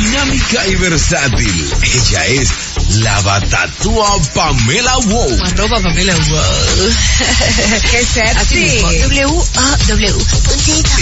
dinámica y versátil. Ella es la batatúa Pamela Wow. Arroba Pamela Wow. Qué sexy. W-A-W.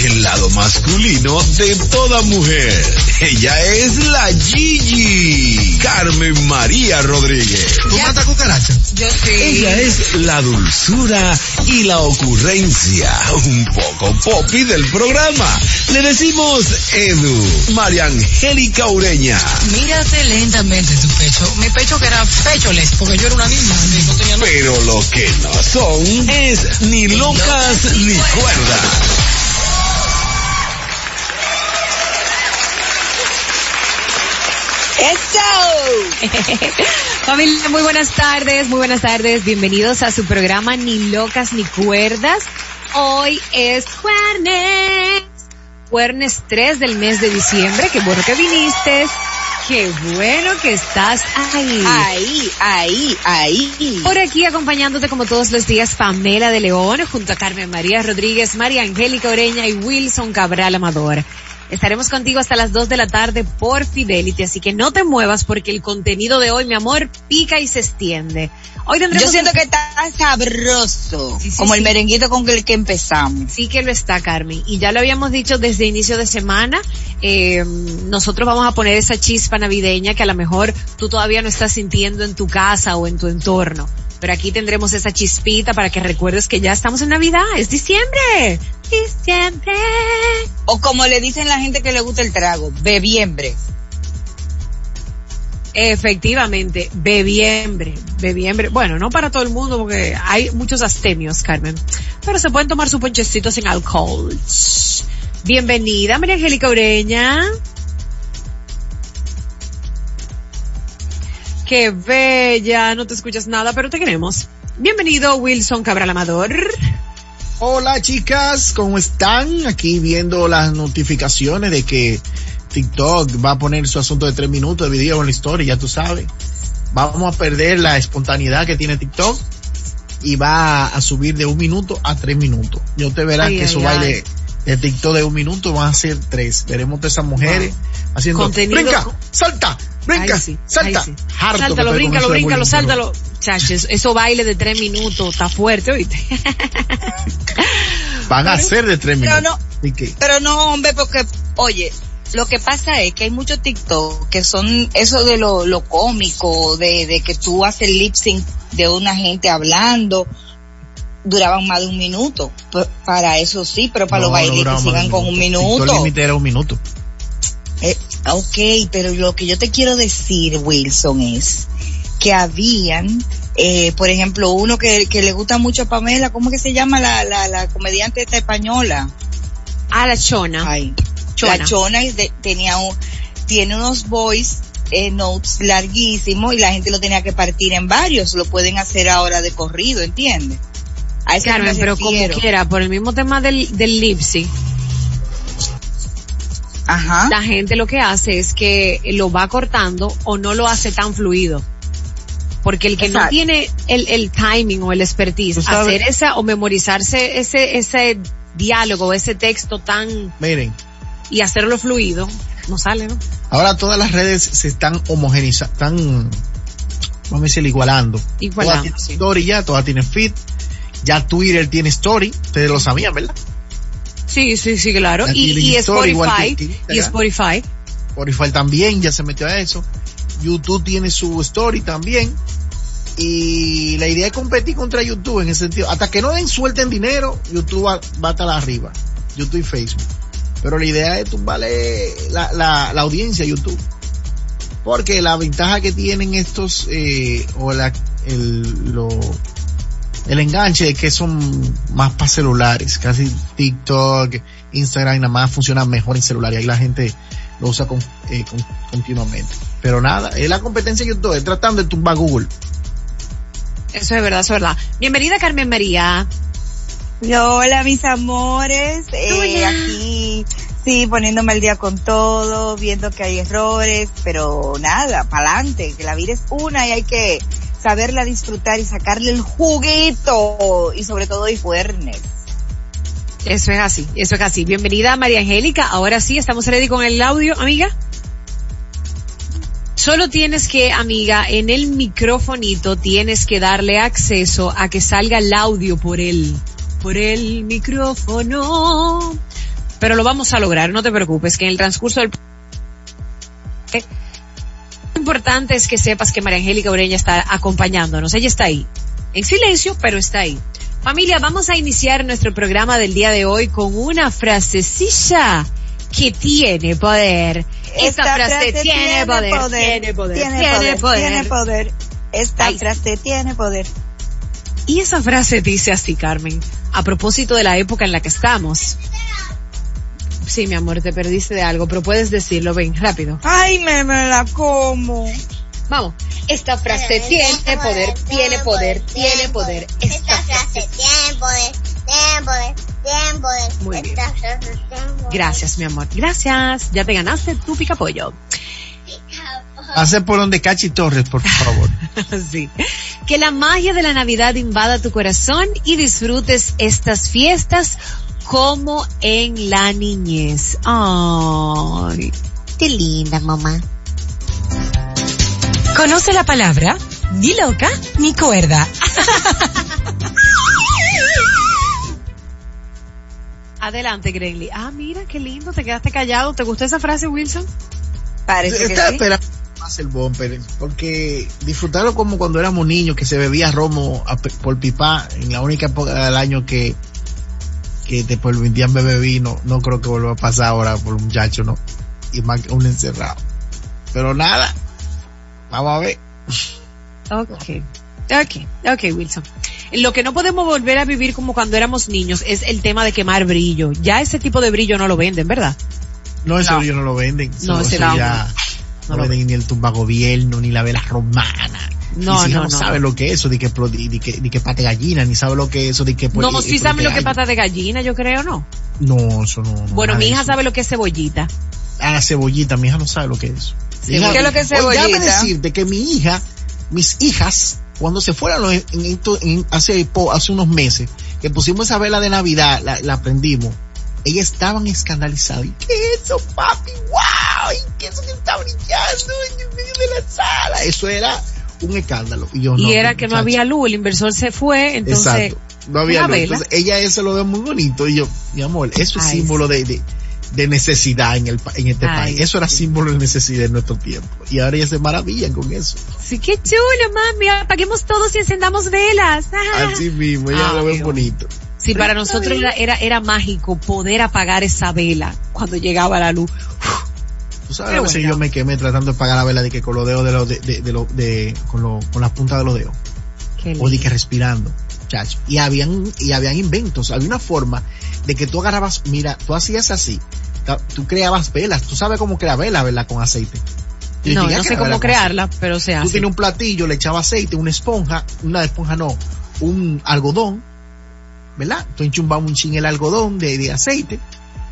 El lado masculino de toda mujer. Ella es la Gigi. Carmen María Rodríguez. ¿Tú matas cucaracha? Yo sí. Ella es la dulzura y la ocurrencia. Un poco popi del programa. Le decimos Edu. María Angélica Ureña. Mírate lentamente tu pecho. Pecho que era pecholes, porque yo era una niña. No tenía. Pero lo que no son es ni locas ni cuerdas. Familia, muy buenas tardes, muy buenas tardes. Bienvenidos a su programa Ni Locas ni Cuerdas. Hoy es jueves. Jueves 3 del mes de diciembre. Qué bueno que viniste. Qué bueno que estás ahí. Ahí, ahí, ahí. Por aquí acompañándote como todos los días Pamela de León junto a Carmen María Rodríguez, María Angélica Oreña y Wilson Cabral Amador. Estaremos contigo hasta las 2 de la tarde por Fidelity, así que no te muevas porque el contenido de hoy, mi amor, pica y se extiende. Hoy tendremos Yo siento un- que está sabroso, Sí, sí, como sí. el merenguito con el que empezamos. Sí que lo está, Carmen. Y ya lo habíamos dicho desde inicio de semana. eh, nosotros vamos a poner esa chispa navideña que a lo mejor tú todavía no estás sintiendo en tu casa o en tu entorno. Pero aquí tendremos esa chispita para que recuerdes que ya estamos en Navidad. Es diciembre. Diciembre. O como le dicen la gente que le gusta el trago, bebiembre. Efectivamente, bebiembre, bebiembre. Bueno, no para todo el mundo porque hay muchos astemios, Carmen. Pero se pueden tomar su ponchecito sin alcohol. Bienvenida, María Angélica Ureña. Qué bella, no te escuchas nada, pero te queremos. Bienvenido, Wilson Cabral Amador. Hola chicas, ¿cómo están? Aquí viendo las notificaciones de que TikTok va a poner su asunto de tres minutos de video en la historia, ya tú sabes. Vamos a perder la espontaneidad que tiene TikTok y va a subir de un minuto a tres minutos. Yo te verás que ay, ay. bailes de TikTok de un minuto van a ser tres. Veremos a esas mujeres haciendo Contenido brinca, salta, brinca, Ay, sí, salta. sí. Harto Sáltalo, bríncalo, bríncalo, pero- sáltalo. Chaches, eso baile de tres minutos, está fuerte, oíste. Van a ser de tres Pero minutos. no, ¿Y qué? pero no, hombre, porque, oye, lo que pasa es que hay muchos TikTok que son eso de lo, lo cómico, de, de que tú haces lip sync de una gente hablando, duraban más de un minuto. Para eso sí, pero para No, los no de sigan con un minuto. límite era un minuto. Eh, ok, pero lo que yo te quiero decir, Wilson, es que habían, eh, por ejemplo, uno que, que le gusta mucho a Pamela, ¿cómo que se llama la, la, la comediante esta española? A la chona. Ay, Chona. la Chona de- tenía un, tiene unos voice eh, notes larguísimos y la gente lo tenía que partir en varios, lo pueden hacer ahora de corrido, ¿entiendes? A eso Carmen, me pero como quiera, por el mismo tema del, del lip sync, Ajá. la gente lo que hace es que lo va cortando o no lo hace tan fluido. Porque el que no tiene el, el timing o el expertise, hacer esa o memorizarse ese, ese diálogo, ese texto tan, Miren, y hacerlo fluido, no sale, ¿no? ahora todas las redes se están homogenizando, están, vamos a decir, igualando. Igualando, Todas tienen sí. story ya, todas tienen feed. Ya Twitter tiene story, ustedes lo sabían, ¿verdad? Sí, sí, sí, claro. Y, Spotify, que- que y. Spotify, Spotify también ya se metió a eso. YouTube tiene su story también. Y la idea es competir contra YouTube en ese sentido. Hasta que no den suelten dinero, YouTube va, va a estar arriba. YouTube y Facebook. Pero la idea es tumbarle la, la, la audiencia a YouTube. Porque la ventaja que tienen estos, eh, o la, el, lo, el enganche es que son más para celulares. Casi TikTok, Instagram nada más funcionan mejor en celular y ahí la gente lo usa con, eh, con- continuamente. Pero nada, es la competencia de YouTube, es tratando de tumbar Google. eso es verdad, eso es verdad. Bienvenida Carmen María. Hola mis amores, eh, Hola. aquí sí poniéndome al día con todo, viendo que hay errores, pero nada, pa'lante, que la vida es una y hay que saberla disfrutar y sacarle el juguito y sobre todo y fuernes. Eso es así, eso es así. Bienvenida María Angélica. Ahora sí, estamos ready con el audio, amiga. Solo tienes que, amiga, en el microfonito tienes que darle acceso a que salga el audio por el, por el micrófono. Pero lo vamos a lograr, no te preocupes, que en el transcurso del importante es que sepas que María Angélica Ureña está acompañándonos. Ella está ahí. En silencio, pero está ahí. Familia, vamos a iniciar nuestro programa del día de hoy con una frasecilla que tiene poder. Esta, frase, tiene, poder, tiene poder, tiene poder, tiene poder. Esta Ay. frase tiene poder. Y esa frase dice así, Carmen, a propósito de la época en la que estamos. Sí, mi amor, te perdiste de algo, pero puedes decirlo, ven, rápido. Ay, me, me la como. Vamos. Esta frase tiene poder, tiene poder, tiene poder. Esta frase tiene poder, tiene poder, tiene poder. Muy bien. Esta frase tiene poder. Gracias, mi amor. Gracias. Ya te ganaste tu pica pollo. Hace por donde Cachi Torres, por favor. sí. Que la magia de la Navidad invada tu corazón y disfrutes estas fiestas como en la niñez. Ay, qué linda, mamá. Conoce la palabra ni loca ni cuerda. Adelante, Grenly. Ah, mira, qué lindo, te quedaste callado. ¿Te gustó esa frase, Wilson? Parece que sí. esperando más el bumper, porque disfrutarlo como cuando éramos niños, que se bebía romo por pipa, en la única época del año que, que te permitían beber vino, no creo que vuelva a pasar ahora por un muchacho, ¿no? Y más que un encerrado. Pero nada, vamos a ver. Ok. Ok, ok, Wilson. Lo que no podemos volver a vivir como cuando éramos niños es el tema de quemar brillo. Ya ese tipo de brillo no lo venden, ¿verdad? No, ese No. brillo no lo venden. No, ese no. ya No no, lo venden ni el tumba gobierno, ni la vela romana. No, Ni si no, no no. sabe lo que es eso, de que, de que, de que pate gallina, ni sabe lo que es eso, de que... no, eh, sí saben lo que es pata de gallina, yo creo, ¿no? No, eso no. no, Bueno, mi de hija sabe lo que es cebollita. Ah, cebollita, mi hija no sabe lo que es. Mi hija- ¿Qué es lo que es Oye, déjame cebollita? decirte que mi hija, mis hijas, cuando se fueron en esto- en- hace, hace unos meses, que pusimos esa vela de Navidad, la, la prendimos, ellas estaban escandalizadas. ¿Y qué es eso, papi? ¡Wow! ¿Y qué es eso que está brillando en medio de la sala? Eso era un escándalo. Y, yo, y no, era que no había luz, el inversor se fue, entonces... Exacto. No había luz. Entonces, ella eso lo ve muy bonito. Y yo, mi amor, eso es Ay, símbolo de, de, de necesidad en, el, en este Ay, país. Eso era símbolo de necesidad en nuestro tiempo. Y ahora ellas se maravillan con eso. Sí, qué chulo, mami. Apaguemos todos y encendamos velas. Así mismo, ella lo ven Dios. bonito. Sí, para nosotros era, era, era mágico poder apagar esa vela cuando llegaba la luz. Tú sabes, Qué a veces yo me quemé tratando de pagar la vela de que con los dedos de los, de, de, de los- de- con, lo- con las puntas de los dedos. Qué o de que respirando, chacho. Y habían, y habían inventos, había una forma de que tú agarrabas, mira, tú hacías así, tú creabas velas, tú sabes cómo crear velas, ¿verdad? Con aceite. Yo No, sé cómo crearla, pero se aceite. Tú hace. tienes un platillo, le echabas aceite, una esponja, una esponja no, un algodón, ¿verdad? Tú enchumbabas un chin el algodón de, de aceite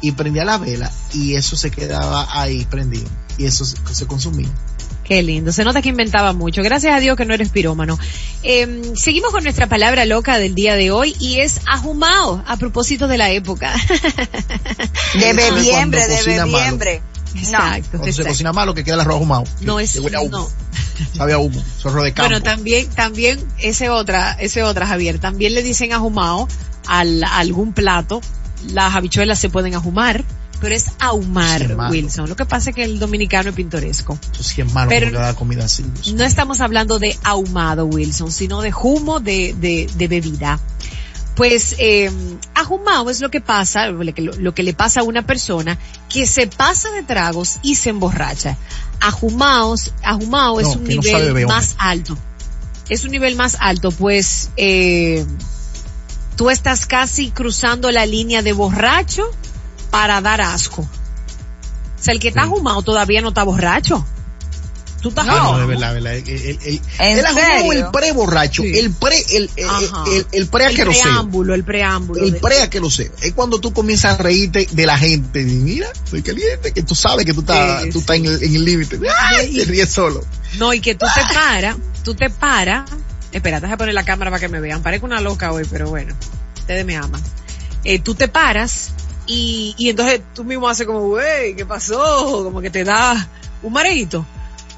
y prendía la vela y eso se quedaba ahí prendido y eso se, se consumía. Qué lindo. Se nota que inventaba mucho. Gracias a Dios que no eres pirómano. Eh, seguimos con nuestra palabra loca del día de hoy y es ahumao, a propósito de la época. De bebiembre, de bebiembre. No. Exacto. Cuando se exacto. cocina malo que queda el arroz ahumado. No es, que huele a humo. no. Sabe a humo, zorro de campo. Bueno, también, también, ese otra, ese otra, Javier, también le dicen ahumado al, a algún plato. Las habichuelas se pueden ahumar, pero es ahumar. Wilson. Lo que pasa es que el dominicano es pintoresco. Eso sí es malo Pero- comida así. No estamos hablando de ahumado, Wilson, sino de humo de, de, de bebida. Pues eh, ahumado es lo que pasa, lo que, lo que le pasa a una persona que se pasa de tragos y se emborracha. Ahumaos, ahumado es un no nivel sabe más alto. Es un nivel más alto, pues eh, tú estás casi cruzando la línea de borracho para dar asco. O sea, el que está Sí. ahumado todavía no está borracho. Tú estás Ah, no, ahumado. de verdad, de verdad. El, el, el, ¿En el ahumado, serio? el Sí. el pre, el, el, el, el pre el aqueroseo. preámbulo, el preámbulo. El pre aqueroseo. Es cuando tú comienzas a reírte de la gente. Mira, estoy caliente, que tú sabes que tú estás, Sí, tú estás en el, en el límite. ¡Ay! Te ríes solo. No, y que tú te paras, tú te paras. Espera, déjame poner la cámara para que me vean. Parezco una loca hoy, pero bueno, ustedes me aman. Eh, tú te paras y, y entonces tú mismo haces como, güey, ¿qué pasó? Como que te da un mareito.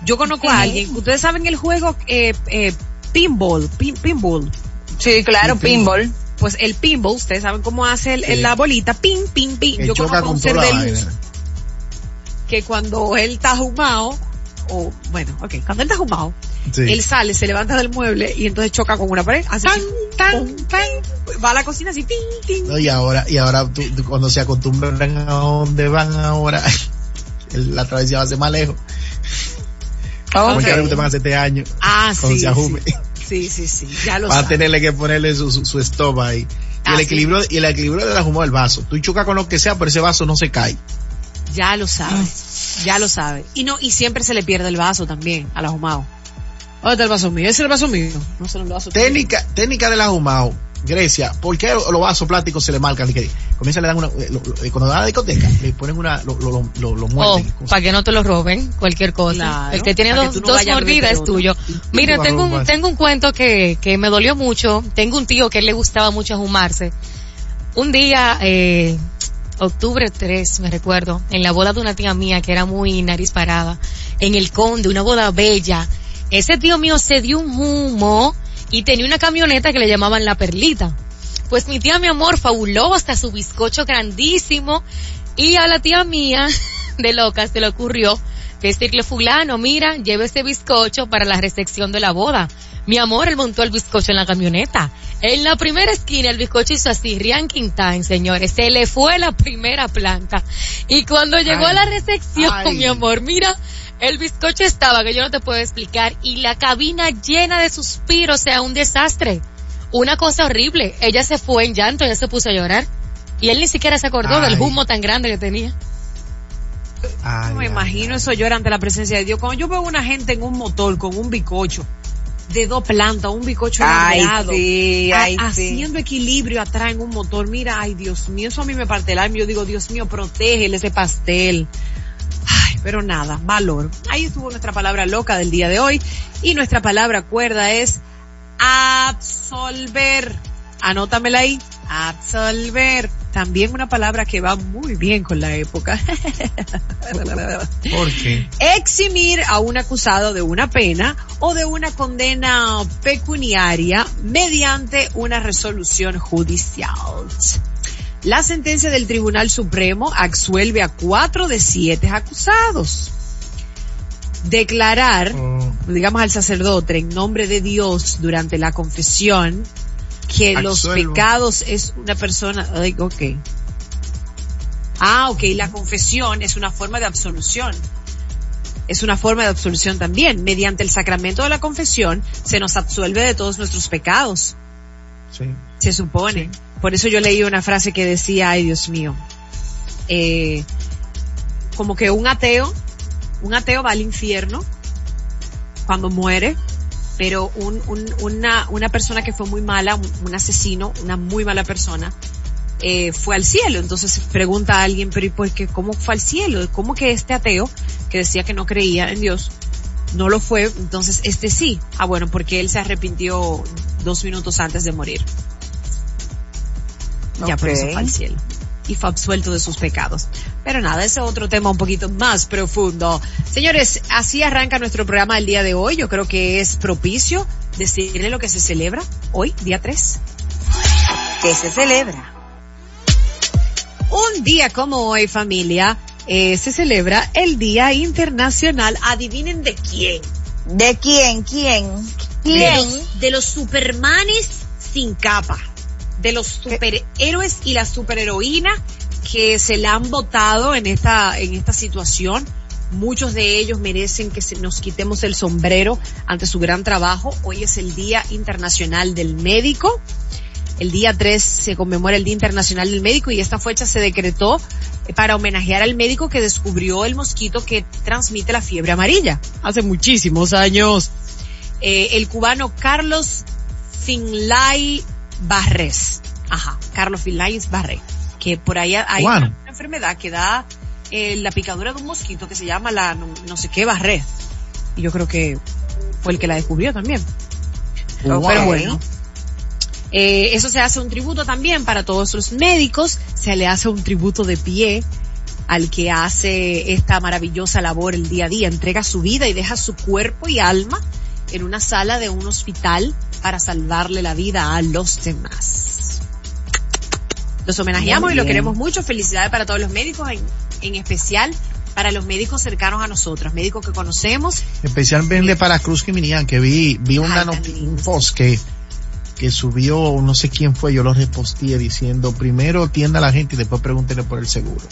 Yo conozco a alguien, ustedes saben el juego eh, eh, pinball, pin- pinball. Sí, claro, pinball. Pues el pinball, ustedes saben cómo hace el- el- la bolita, pin, pin, pin. Que Yo conozco a un ser de luz que cuando él está jumado, o bueno, ok, cuando él está Sí. él sale, se levanta del mueble y entonces choca con una pared, hace así, tan, tan, va a la cocina así, tin, tin. No, y ahora, y ahora tú- tú cuando se acostumbran a dónde van ahora, la travesía va a ser más lejos. Porque ahora te van a hacer este año. Ah, Cuando sí, se ajume. sí, sí, sí, sí, ya lo Va a tenerle que ponerle su, su, su stop ahí. Y Ah, el sí. equilibrio, y el equilibrio de la humor del vaso. Tú chocas con lo que sea, pero ese vaso no se cae. Ya lo sabe, ya lo sabe. Y no, y siempre se le pierde el vaso también, al ahumado. ¿Dónde está el vaso mío? Ese es el vaso mío. No se el vaso. Técnica, técnica del ahumado. Grecia, ¿por qué los vasos plásticos se le marcan? Que comienza a le dan una, eh, lo- lo- cuando dan a la discoteca, le ponen una, lo, lo, lo, lo, lo Oh, muerden. para que no te lo roben, cualquier cosa. Claro, el que tiene que dos, no dos a mordidas es tuyo. Mira, a tengo un, tengo un cuento que, que me dolió mucho. Tengo un tío que a él le gustaba mucho ajumarse. Un día, eh, octubre 3, me recuerdo, en la boda de una tía mía que era muy nariz parada, en el conde, una boda bella. Ese tío mío se dio un humo y tenía una camioneta que le llamaban la perlita. Pues mi tía, mi amor, fabuló hasta su bizcocho grandísimo y a la tía mía de loca se le ocurrió decirle fulano, mira, lleve este bizcocho para la recepción de la boda. Mi amor, él montó el bizcocho en la camioneta. En la primera esquina el bizcocho hizo así, ranking time, señores. Se le fue la primera planta. Y cuando llegó a la recepción, Ay. mi amor, mira, el bizcocho estaba, que yo no te puedo explicar, y la cabina llena de suspiros, o sea, un desastre. Una cosa horrible. Ella se fue en llanto, ella se puso a llorar. Y él ni siquiera se acordó Ay. del humo tan grande que tenía. Ay, me ay, imagino eso llora ante la presencia de Dios. Cuando yo veo una gente en un motor con un bicocho de dos plantas, un bicocho sí, ay, sí. haciendo equilibrio atrás en un motor. Mira, ay Dios mío, eso a mí me parte el alma. Yo digo, Dios mío, protégele ese pastel. Ay, pero nada, valor. Ahí estuvo nuestra palabra loca del día de hoy. Y nuestra palabra cuerda es absolver. Anótamela ahí. Absolver. También una palabra que va muy bien con la época. ¿Por qué? eximir a un acusado de una pena o de una condena pecuniaria mediante una resolución judicial. La sentencia del Tribunal Supremo absuelve a cuatro de siete acusados. Declarar, Oh, digamos al sacerdote en nombre de Dios durante la confesión que los pecados es una persona, ay, ok. Ah, ok, la confesión es una forma de absolución. Es una forma de absolución también. Mediante el sacramento de la confesión se nos absuelve de todos nuestros pecados. sí. Se supone. Por eso yo leí una frase que decía, ay Dios mío, eh, como que un ateo, un ateo va al infierno cuando muere, pero un, un- una, una persona que fue muy mala, un, un asesino, una muy mala persona, eh, fue al cielo. Entonces pregunta a alguien, pero ¿y por qué? ¿Cómo fue al cielo? ¿Cómo que este ateo, que decía que no creía en Dios, no lo fue? Entonces este sí. Ah, bueno, porque él se arrepintió dos minutos antes de morir. Ya por eso fue al cielo. Y fue absuelto de sus pecados. Pero nada, ese es otro tema un poquito más profundo. Señores, así arranca nuestro programa el día de hoy. Yo creo que es propicio decirle lo que se celebra hoy, día 3. que se celebra. Un día como hoy, familia, eh, se celebra el Día Internacional. Adivinen de quién. ¿De quién? ¿Quién? De ¿Quién? los, de los supermanes sin capa. De los superhéroes y la superheroína que se la han votado en esta, en esta situación. Muchos de ellos merecen que nos quitemos el sombrero ante su gran trabajo. Hoy es el Día Internacional del Médico. El día 3 se conmemora el Día Internacional del Médico y esta fecha se decretó para homenajear al médico que descubrió el mosquito que transmite la fiebre amarilla hace muchísimos años. Eh, el cubano Carlos Finlay Barres. Ajá, Carlos Finlay Barres. Que por ahí hay una enfermedad que da eh, la picadura de un mosquito que se llama la no, no sé qué Barres. Y yo creo que fue el que la descubrió también. Pero bueno. Eh, eso se hace un tributo también para todos los médicos, se le hace un tributo de pie al que hace esta maravillosa labor el día a día, entrega su vida y deja su cuerpo y alma en una sala de un hospital para salvarle la vida a los demás. Los homenajeamos y lo queremos mucho. Felicidades para todos los médicos, en, en especial para los médicos cercanos a nosotros, médicos que conocemos. Especialmente para Cruz Kiminian, que vi, vi una Ay, un post que, que subió, no sé quién fue, yo lo reposteé diciendo, primero atienda a la gente y después pregúntele por el seguro.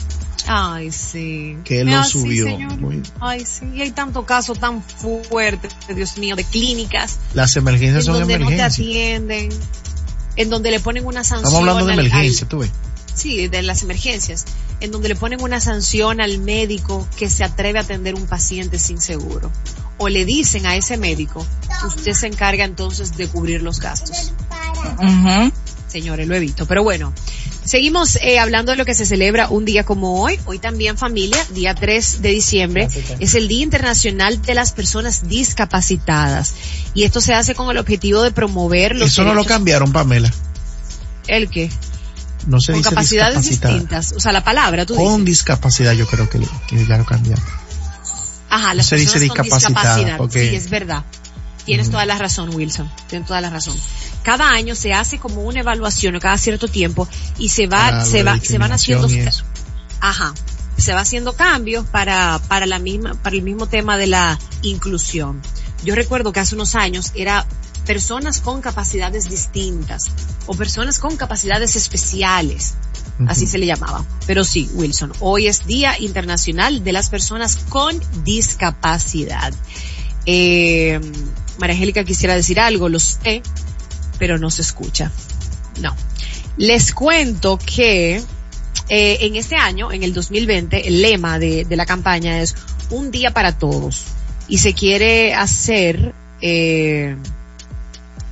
Ay, sí. Que él lo Ah, sí, subió. Muy- Ay, sí. Y hay tanto caso tan fuerte, Dios mío, de clínicas las en emergencias son donde no te emergencias. atienden, en donde le ponen una sanción. Estamos hablando de al- emergencia, tú ves. sí, de las emergencias, en donde le ponen una sanción al médico que se atreve a atender un paciente sin seguro. O le dicen a ese médico, usted se encarga entonces de cubrir los gastos. Señores, lo he visto. Pero bueno, seguimos eh, hablando de lo que se celebra un día como hoy. Hoy también familia, día 3 de diciembre, es el Día Internacional de las Personas Discapacitadas. Y esto se hace con el objetivo de promover los Eso no lo cambiaron, Pamela. ¿El qué? No se Con dice capacidades distintas. O sea, la palabra, tú Con dices. discapacidad yo creo que, que ya lo cambiaron. Ajá, las se dice personas con discapacidad. Sí, es verdad. Tienes Ujú. toda la razón, Wilson. Tienes toda la razón. Cada año se hace como una evaluación o cada cierto tiempo y se va, se va, se van haciendo, ajá, se va haciendo cambios para, para la misma, para el mismo tema de la inclusión. Yo recuerdo que hace unos años era personas con capacidades distintas o personas con capacidades especiales. Así se le llamaba. Pero sí, Wilson, hoy es Día Internacional de las Personas con Discapacidad. Eh, María Angélica quisiera decir algo, lo sé, pero no se escucha. No. Les cuento que eh, en este año, en el 2020, el lema de, de la campaña es un día para todos. Y se quiere hacer, eh,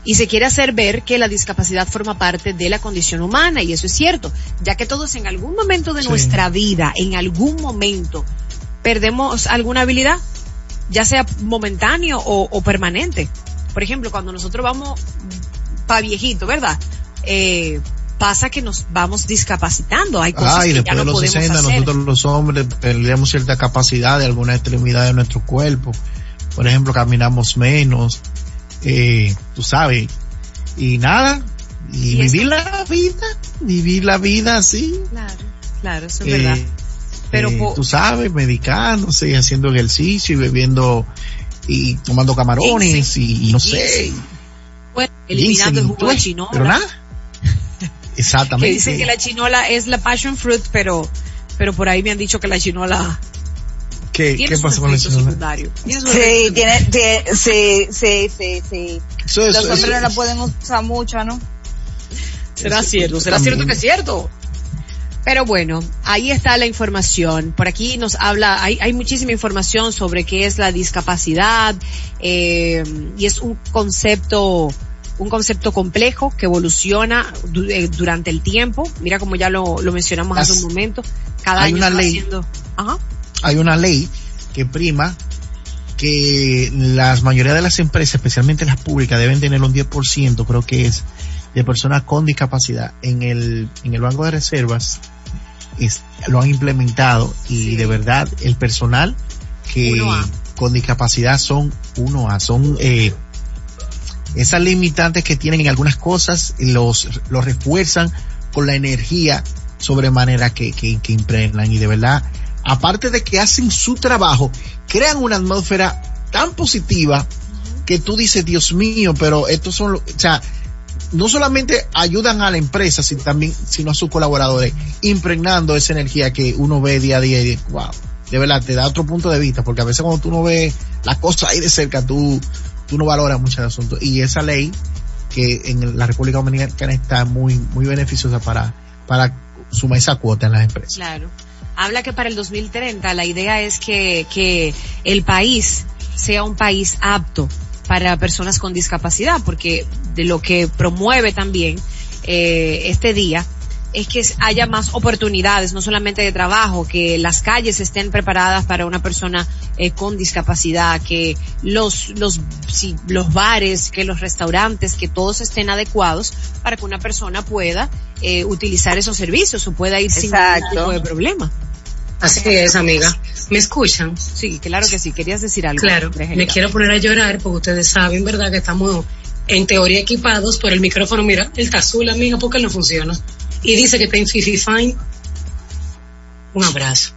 y se quiere hacer ver que la discapacidad forma parte de la condición humana, y eso es cierto, ya que todos en algún momento de Sí. nuestra vida, en algún momento, perdemos alguna habilidad, ya sea momentáneo o, o permanente. Por ejemplo, cuando nosotros vamos pa viejito, ¿verdad? Eh, pasa que nos vamos discapacitando, hay cosas Ay, que después ya no de los podemos 60 hacer. nosotros los hombres perdemos cierta capacidad de alguna extremidad de nuestro cuerpo. Por ejemplo, caminamos menos, eh, tú sabes, y nada, y Y vivir la vida, vivir la vida así. Claro, claro, eso es eh, verdad. Pero eh, tú sabes, medicándose y haciendo ejercicio y bebiendo y tomando camarones y, y no sé, Bueno, eliminando el jugo de pues, chinola. pero nada. Exactamente. que dicen que la chinola es la passion fruit, pero pero por ahí me han dicho que la chinola ¿Qué, qué pasó con chinola? secundarios. Sí, tiene, tiene, sí, sí, sí, sí. Eso, Los hombres eso- no la pueden usar mucho, ¿no? Será Eso cierto, será también. cierto que es cierto. Pero bueno, ahí está la información. Por aquí nos habla, hay, hay muchísima información sobre qué es la discapacidad, eh, y es un concepto, un concepto complejo que evoluciona du- eh, durante el tiempo. Mira como ya lo, lo mencionamos hace un momento. Cada hay año una ley. haciendo- Ajá. Hay una ley que prima que las mayoría de las empresas, especialmente las públicas, deben tener un 10%, creo que es, de personas con discapacidad. En el, en el Banco de Reservas es- lo han implementado y Sí. de verdad el personal que 1A. con discapacidad son 1A, son eh, esas limitantes que tienen en algunas cosas, los, los refuerzan con la energía sobremanera que, que, que impregnan y de verdad aparte de que hacen su trabajo, crean una atmósfera tan positiva que tú dices, Dios mío, pero estos son, o sea, no solamente ayudan a la empresa, sino también, sino a sus colaboradores, impregnando esa energía que uno ve día a día y wow, de verdad, te da otro punto de vista, porque a veces cuando tú no ves las cosas ahí de cerca, tú, tú no valoras mucho el asunto. Y esa ley, que en la República Dominicana está muy, muy beneficiosa para, para sumar esa cuota en las empresas. Claro. Habla que para el 2030 la idea es que, que el país sea un país apto para personas con discapacidad, porque de lo que promueve también eh, este día es que haya más oportunidades, no solamente de trabajo, que las calles estén preparadas para una persona eh, con discapacidad, que los, los, sí, los bares, que los restaurantes, que todos estén adecuados para que una persona pueda eh, utilizar esos servicios o pueda ir sin ningún tipo de problema. Así es, amiga. ¿Me escuchan? Sí, claro que sí. Querías decir algo. Claro, me quiero poner a llorar porque ustedes saben, ¿verdad? Que estamos en teoría equipados, pero el micrófono, mira, él está azul, amiga, porque no funciona. Y dice que está en Fifi Fine. Un abrazo.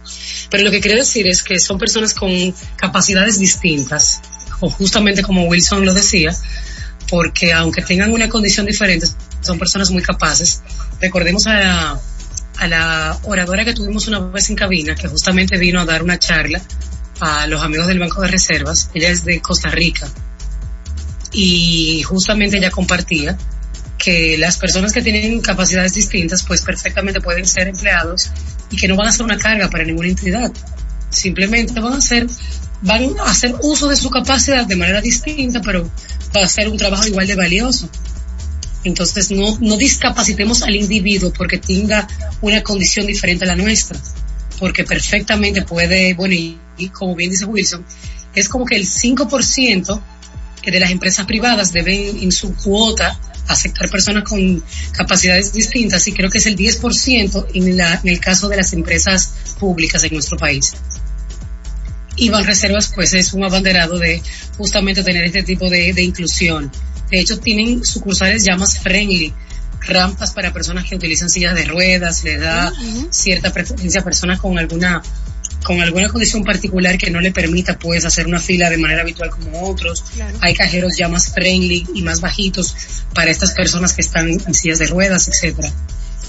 Pero lo que quiero decir es que son personas con capacidades distintas, o justamente como Wilson lo decía, porque aunque tengan una condición diferente, son personas muy capaces. Recordemos a a la oradora que tuvimos una vez en cabina, que justamente vino a dar una charla a los amigos del Banco de Reservas. Ella es de Costa Rica. Y justamente ella compartía que las personas que tienen capacidades distintas, pues perfectamente pueden ser empleados y que no van a ser una carga para ninguna entidad. Simplemente van a ser, van a hacer uso de su capacidad de manera distinta, pero va a ser un trabajo igual de valioso. Entonces no, no discapacitemos al individuo porque tenga una condición diferente a la nuestra, porque perfectamente puede, bueno, y, como bien dice Wilson, es como que el 5% de las empresas privadas deben en su cuota aceptar personas con capacidades distintas y creo que es el 10% en, la, en el caso de las empresas públicas en nuestro país. Y Banreservas pues es un abanderado de justamente tener este tipo de inclusión. De hecho tienen sucursales ya más friendly, rampas para personas que utilizan sillas de ruedas, le da cierta preferencia a personas con alguna con alguna condición particular que no le permita pues hacer una fila de manera habitual como otros. Claro. Hay cajeros ya más friendly y más bajitos para estas personas que están en sillas de ruedas, etcétera.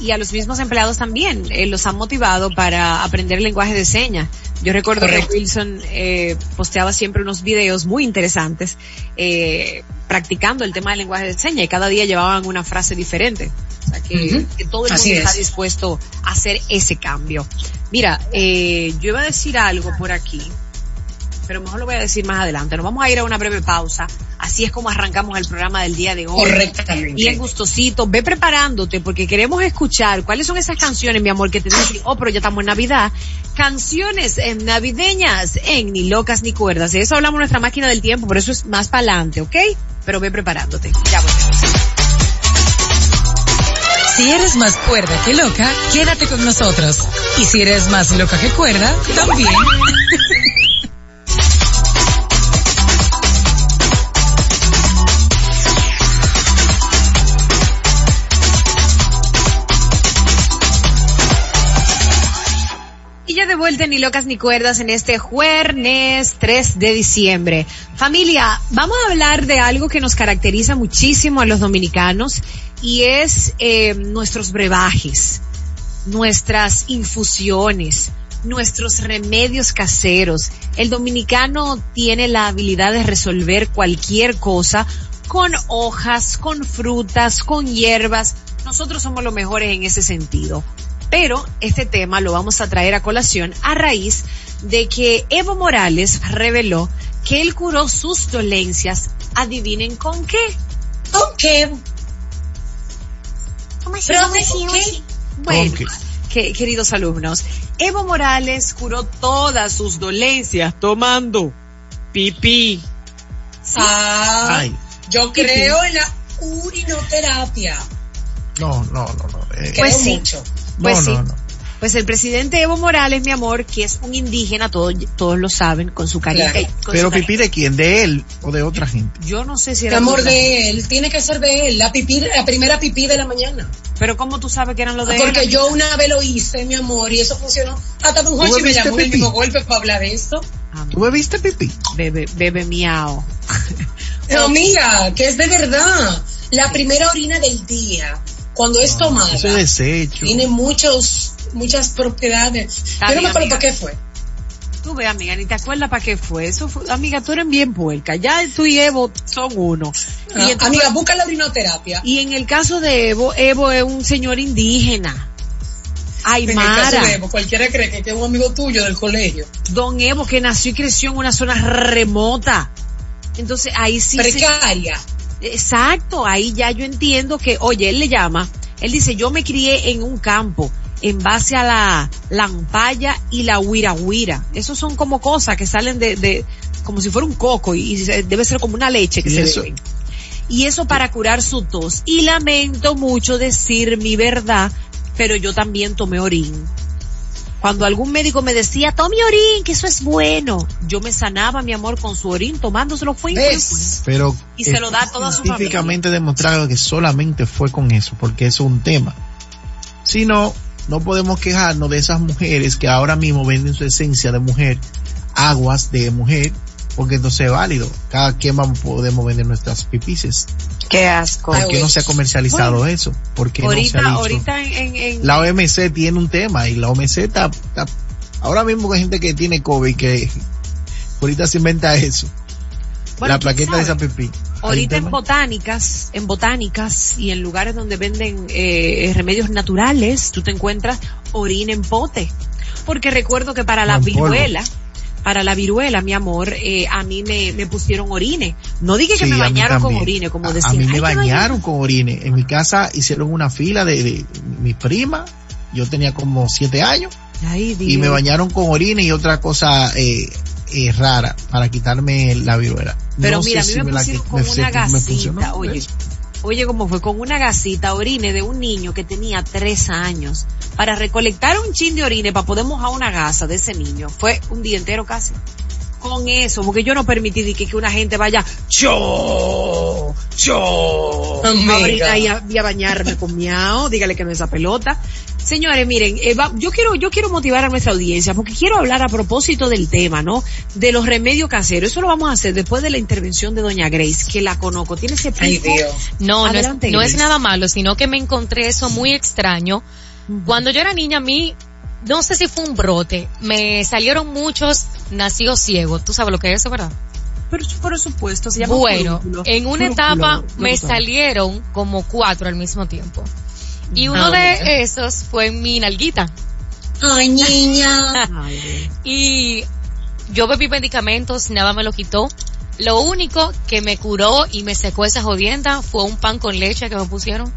Y a los mismos empleados también eh, los han motivado para aprender el lenguaje de señas. Yo recuerdo Correcto. que Wilson eh, posteaba siempre unos videos muy interesantes eh, practicando el tema del lenguaje de señas y cada día llevaban una frase diferente. O sea que, todo el Así mundo está es. dispuesto a hacer ese cambio. Mira, eh, yo iba a decir algo por aquí, pero mejor lo voy a decir más adelante. Nos vamos a ir a una breve pausa. Así es como arrancamos el programa del día de hoy. Correctamente. Bien gustosito, ve preparándote porque queremos escuchar cuáles son esas canciones, mi amor, que te dicen, oh, pero ya estamos en Navidad. Canciones eh, navideñas en Ni Locas ni Cuerdas. De eso hablamos en nuestra máquina del tiempo, por eso es más para adelante, ¿ok? Pero ve preparándote. Ya volvemos. Si eres más cuerda que loca, quédate con nosotros. Y si eres más loca que cuerda, también. vuelta Ni Locas ni Cuerdas en este jueves 3 de diciembre. Familia, vamos a hablar de algo que nos caracteriza muchísimo a los dominicanos y es eh, nuestros brebajes, nuestras infusiones, nuestros remedios caseros. El dominicano tiene la habilidad de resolver cualquier cosa con hojas, con frutas, con hierbas. Nosotros somos los mejores en ese sentido. Pero este tema lo vamos a traer a colación a raíz de que Evo Morales reveló que él curó sus dolencias. Adivinen con qué. ¿Con qué? ¿Cómo así? Pero, ¿Cómo así? ¿Cómo ¿qué? Bueno, queridos alumnos, Evo Morales curó todas sus dolencias tomando pipí. Ah, Ay, yo creo en la urinoterapia. no, no, no, no. eh, Creo Pues sí. mucho. Pues no, sí. no, no. Pues el presidente Evo Morales, mi amor, que es un indígena, todos, todos lo saben, con su carita. Claro. con Pero su pipí de quién, de él o de otra gente. Yo no sé si El era amor verdad. de él, tiene que ser de él, la pipí, la primera pipí de la mañana. Pero ¿cómo tú sabes que eran los de él? Porque yo una vez lo hice, mi amor, y eso funcionó. Hasta Don Jorge me llamó en el pipí? mismo golpe para hablar de esto. Ah, ¿Tú bebiste pipí? Bebe, bebe miau. No, amiga, que es de verdad. La primera orina del día, cuando es tomada, Eso es desecho. tiene muchos, muchas propiedades. Yo no me acuerdo para qué fue. Tú ve, amiga, ni te acuerdas para qué fue. Eso fue, amiga, tú eres bien puerca. Ya tú y Evo son uno. Ah, y, entonces- amiga, busca la urinoterapia. y en el caso de Evo, Evo es un señor indígena. En el caso Aymara. de Evo, cualquiera cree que que es un amigo tuyo del colegio. Don Evo que nació y creció en una zona remota. Entonces ahí sí se- Precaria. Exacto, ahí ya yo entiendo que, oye, él le llama, él dice, yo me crié en un campo en base a la lampaya y la huira Esos son como cosas que salen de, de como si fuera un coco y, debe ser como una leche que se eso- beben. Y eso para curar su tos. Y lamento mucho decir mi verdad, pero yo también tomé orín. Cuando algún médico me decía, tome orín, que eso es bueno, yo me sanaba, mi amor, con su orín, tomándoselo fue ¿Ves? Pero Y se lo da a toda su familia. científicamente demostrado que solamente fue con eso, porque eso es un tema. Si no, no podemos quejarnos de esas mujeres que ahora mismo venden su esencia de mujer, aguas de mujer, porque entonces es válido. Cada quien vamos, podemos vender nuestras pipices. Qué asco. ¿Por qué no se ha comercializado eso? ¿Por qué no se ha dicho? ahorita en, en, en- La OMC tiene un tema y la OMC está, está- ahora mismo hay gente que tiene COVID que ahorita se inventa eso. Bueno, la ¿quién plaqueta de esa pipí. Ahorita en botánicas, en botánicas y en lugares donde venden eh, remedios naturales, tú te encuentras orina en pote. Porque recuerdo que para la polvo. Para la viruela, mi amor, eh, a mí me, me pusieron orine. No dije que me bañaron con orine, como decían. A mí "Ay, me bañaron con orine. En mi casa hicieron una fila de, de mi prima. Yo tenía como siete años Ay, y me bañaron con orine y otra cosa eh, eh, rara para quitarme la viruela. Pero No mira, a mí me la pusieron me- una me gasita, oye. Oye, ¿cómo fue? Con una gasita orine de un niño que tenía tres años para recolectar un chin de orine para poder mojar una gasa de ese niño. Fue un día entero casi. Con eso, porque yo no permití que, que una gente vaya, yo, yo, Amiga. ahorita y a, y a bañarme con miau, dígale que no es esa pelota. Señores, miren, eh, va- yo quiero, yo quiero motivar a nuestra audiencia porque quiero hablar a propósito del tema, ¿no? De los remedios caseros. Eso lo vamos a hacer después de la intervención de doña Grace, que la conozco. Tiene ese Ay, pico. Dios. No, no es, no es nada malo, sino que me encontré eso muy extraño. Cuando yo era niña, a mí, no sé si fue un brote, me salieron muchos nacidos ciegos. Tú sabes lo que es eso, ¿verdad? Pero por supuesto, se llama Bueno, en una etapa me salieron como cuatro al mismo tiempo. Y uno Ah, de esos fue mi nalguita. Ay, niña. Y yo bebí medicamentos, nada me lo quitó. Lo único que me curó y me secó esa jodienda fue un pan con leche que me pusieron.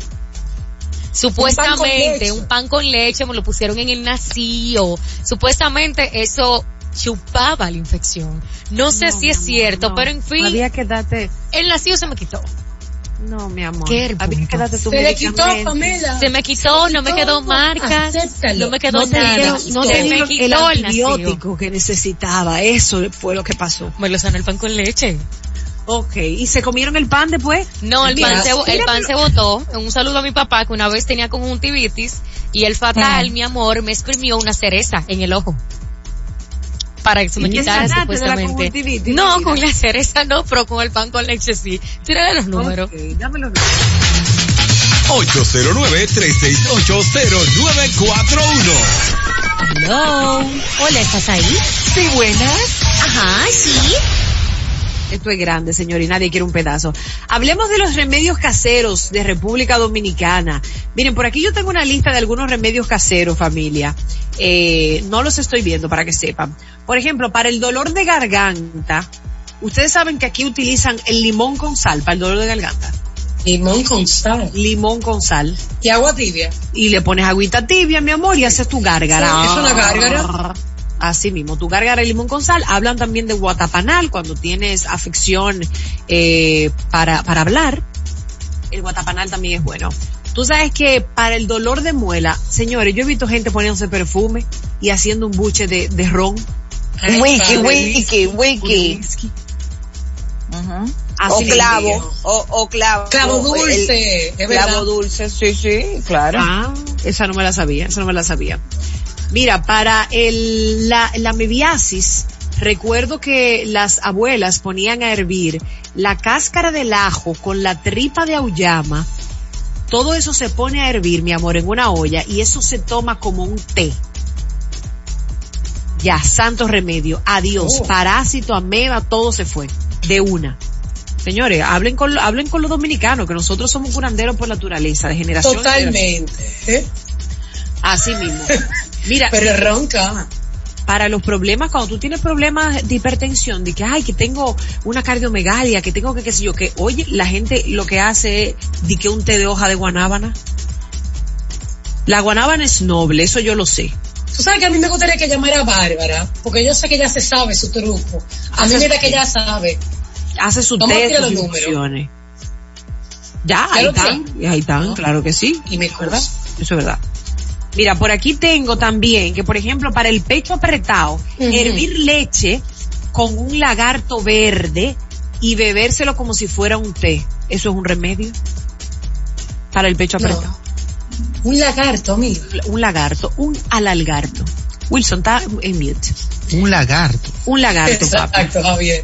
Supuestamente, un pan con leche me lo pusieron en el nacido. Supuestamente eso chupaba la infección. No sé No, si es amor, cierto, no. pero en fin, Había que darte, el nacido se me quitó. No, mi amor. Qué hermoso. Había que darte tu Se le quitó. Pamela. Se me quitó, no me quedó marcas, acéptalo. no me quedó No nada. no Se me quitó el antibiótico que necesitaba. Eso fue lo que pasó. Me lo sanó el pan con leche. Ok. ¿Y se comieron el pan después? No, el Mira, pan, se, el pan se botó. Un saludo a mi papá que una vez tenía conjuntivitis y el fatal, mi amor, me exprimió una cereza en el ojo. Para que se me ¿Y te quitara la supuestamente. conjuntivitis, No, mira? con la cereza no, pero con el pan con leche sí. Tírale los números. Ok, dame los 809-368-0941. Hello. Hola, ¿estás ahí? Sí, buenas. Ajá, sí. Esto es grande, señor, y nadie quiere un pedazo. Hablemos de los remedios caseros de República Dominicana. Miren, por aquí yo tengo una lista de algunos remedios caseros, familia. Eh, no los estoy viendo para que sepan. Por ejemplo, para el dolor de garganta, ustedes saben que aquí utilizan el limón con sal para el dolor de garganta. Limón con sal. Limón con sal. Y agua tibia. Y le pones agüita tibia, mi amor, y haces tu gárgara. Sí, es una gárgara. Así mismo, tu gárgara de limón con sal. Hablan también de guatapanal cuando tienes afección eh, para, para hablar. El guatapanal también es bueno. Tú sabes que para el dolor de muela, señores, yo he visto gente poniéndose perfume y haciendo un buche de, de ron. Wiki, wiki, wiki. whisky. Ujú. Así O clavo, o, o clavo. Clavo el- dulce, es verdad. Clavo dulce, sí, sí, claro. Ah, esa no me la sabía, esa no me la sabía. Mira, para el, la, la mebiasis, recuerdo que las abuelas ponían a hervir la cáscara del ajo con la tripa de auyama. Todo eso se pone a hervir, mi amor, en una olla y eso se toma como un té. Ya, santo remedio. Adiós. Oh. Parásito, ameba, todo se fue. De una. Señores, hablen con, hablen con los dominicanos, que nosotros somos curanderos por naturaleza, de generación. en generación. Totalmente. ¿eh? Así mismo. Mira, Pero ronca. para los problemas, cuando tú tienes problemas de hipertensión, de que, ay, que tengo una cardiomegalia, que tengo que, qué sé yo, que, oye, la gente lo que hace es, di que un té de hoja de guanábana. La guanábana es noble, eso yo lo sé. Tú sabes que a mí me gustaría que llamara a Bárbara, porque yo sé que ella se sabe su truco. A mí mira su- que ella sabe. Hace su té, sus infusiones. Ya, ahí están, ahí están, claro que sí. Y me ¿verdad? Eso es verdad. Mira, por aquí tengo también que, por ejemplo, para el pecho apretado, hervir leche con un lagarto verde y bebérselo como si fuera un té. ¿Eso es un remedio? Para el pecho No. apretado. Un lagarto, amigo. Un lagarto, un alalgarto. Wilson está en mute. Un lagarto. Un lagarto, papi. Exacto, Javier.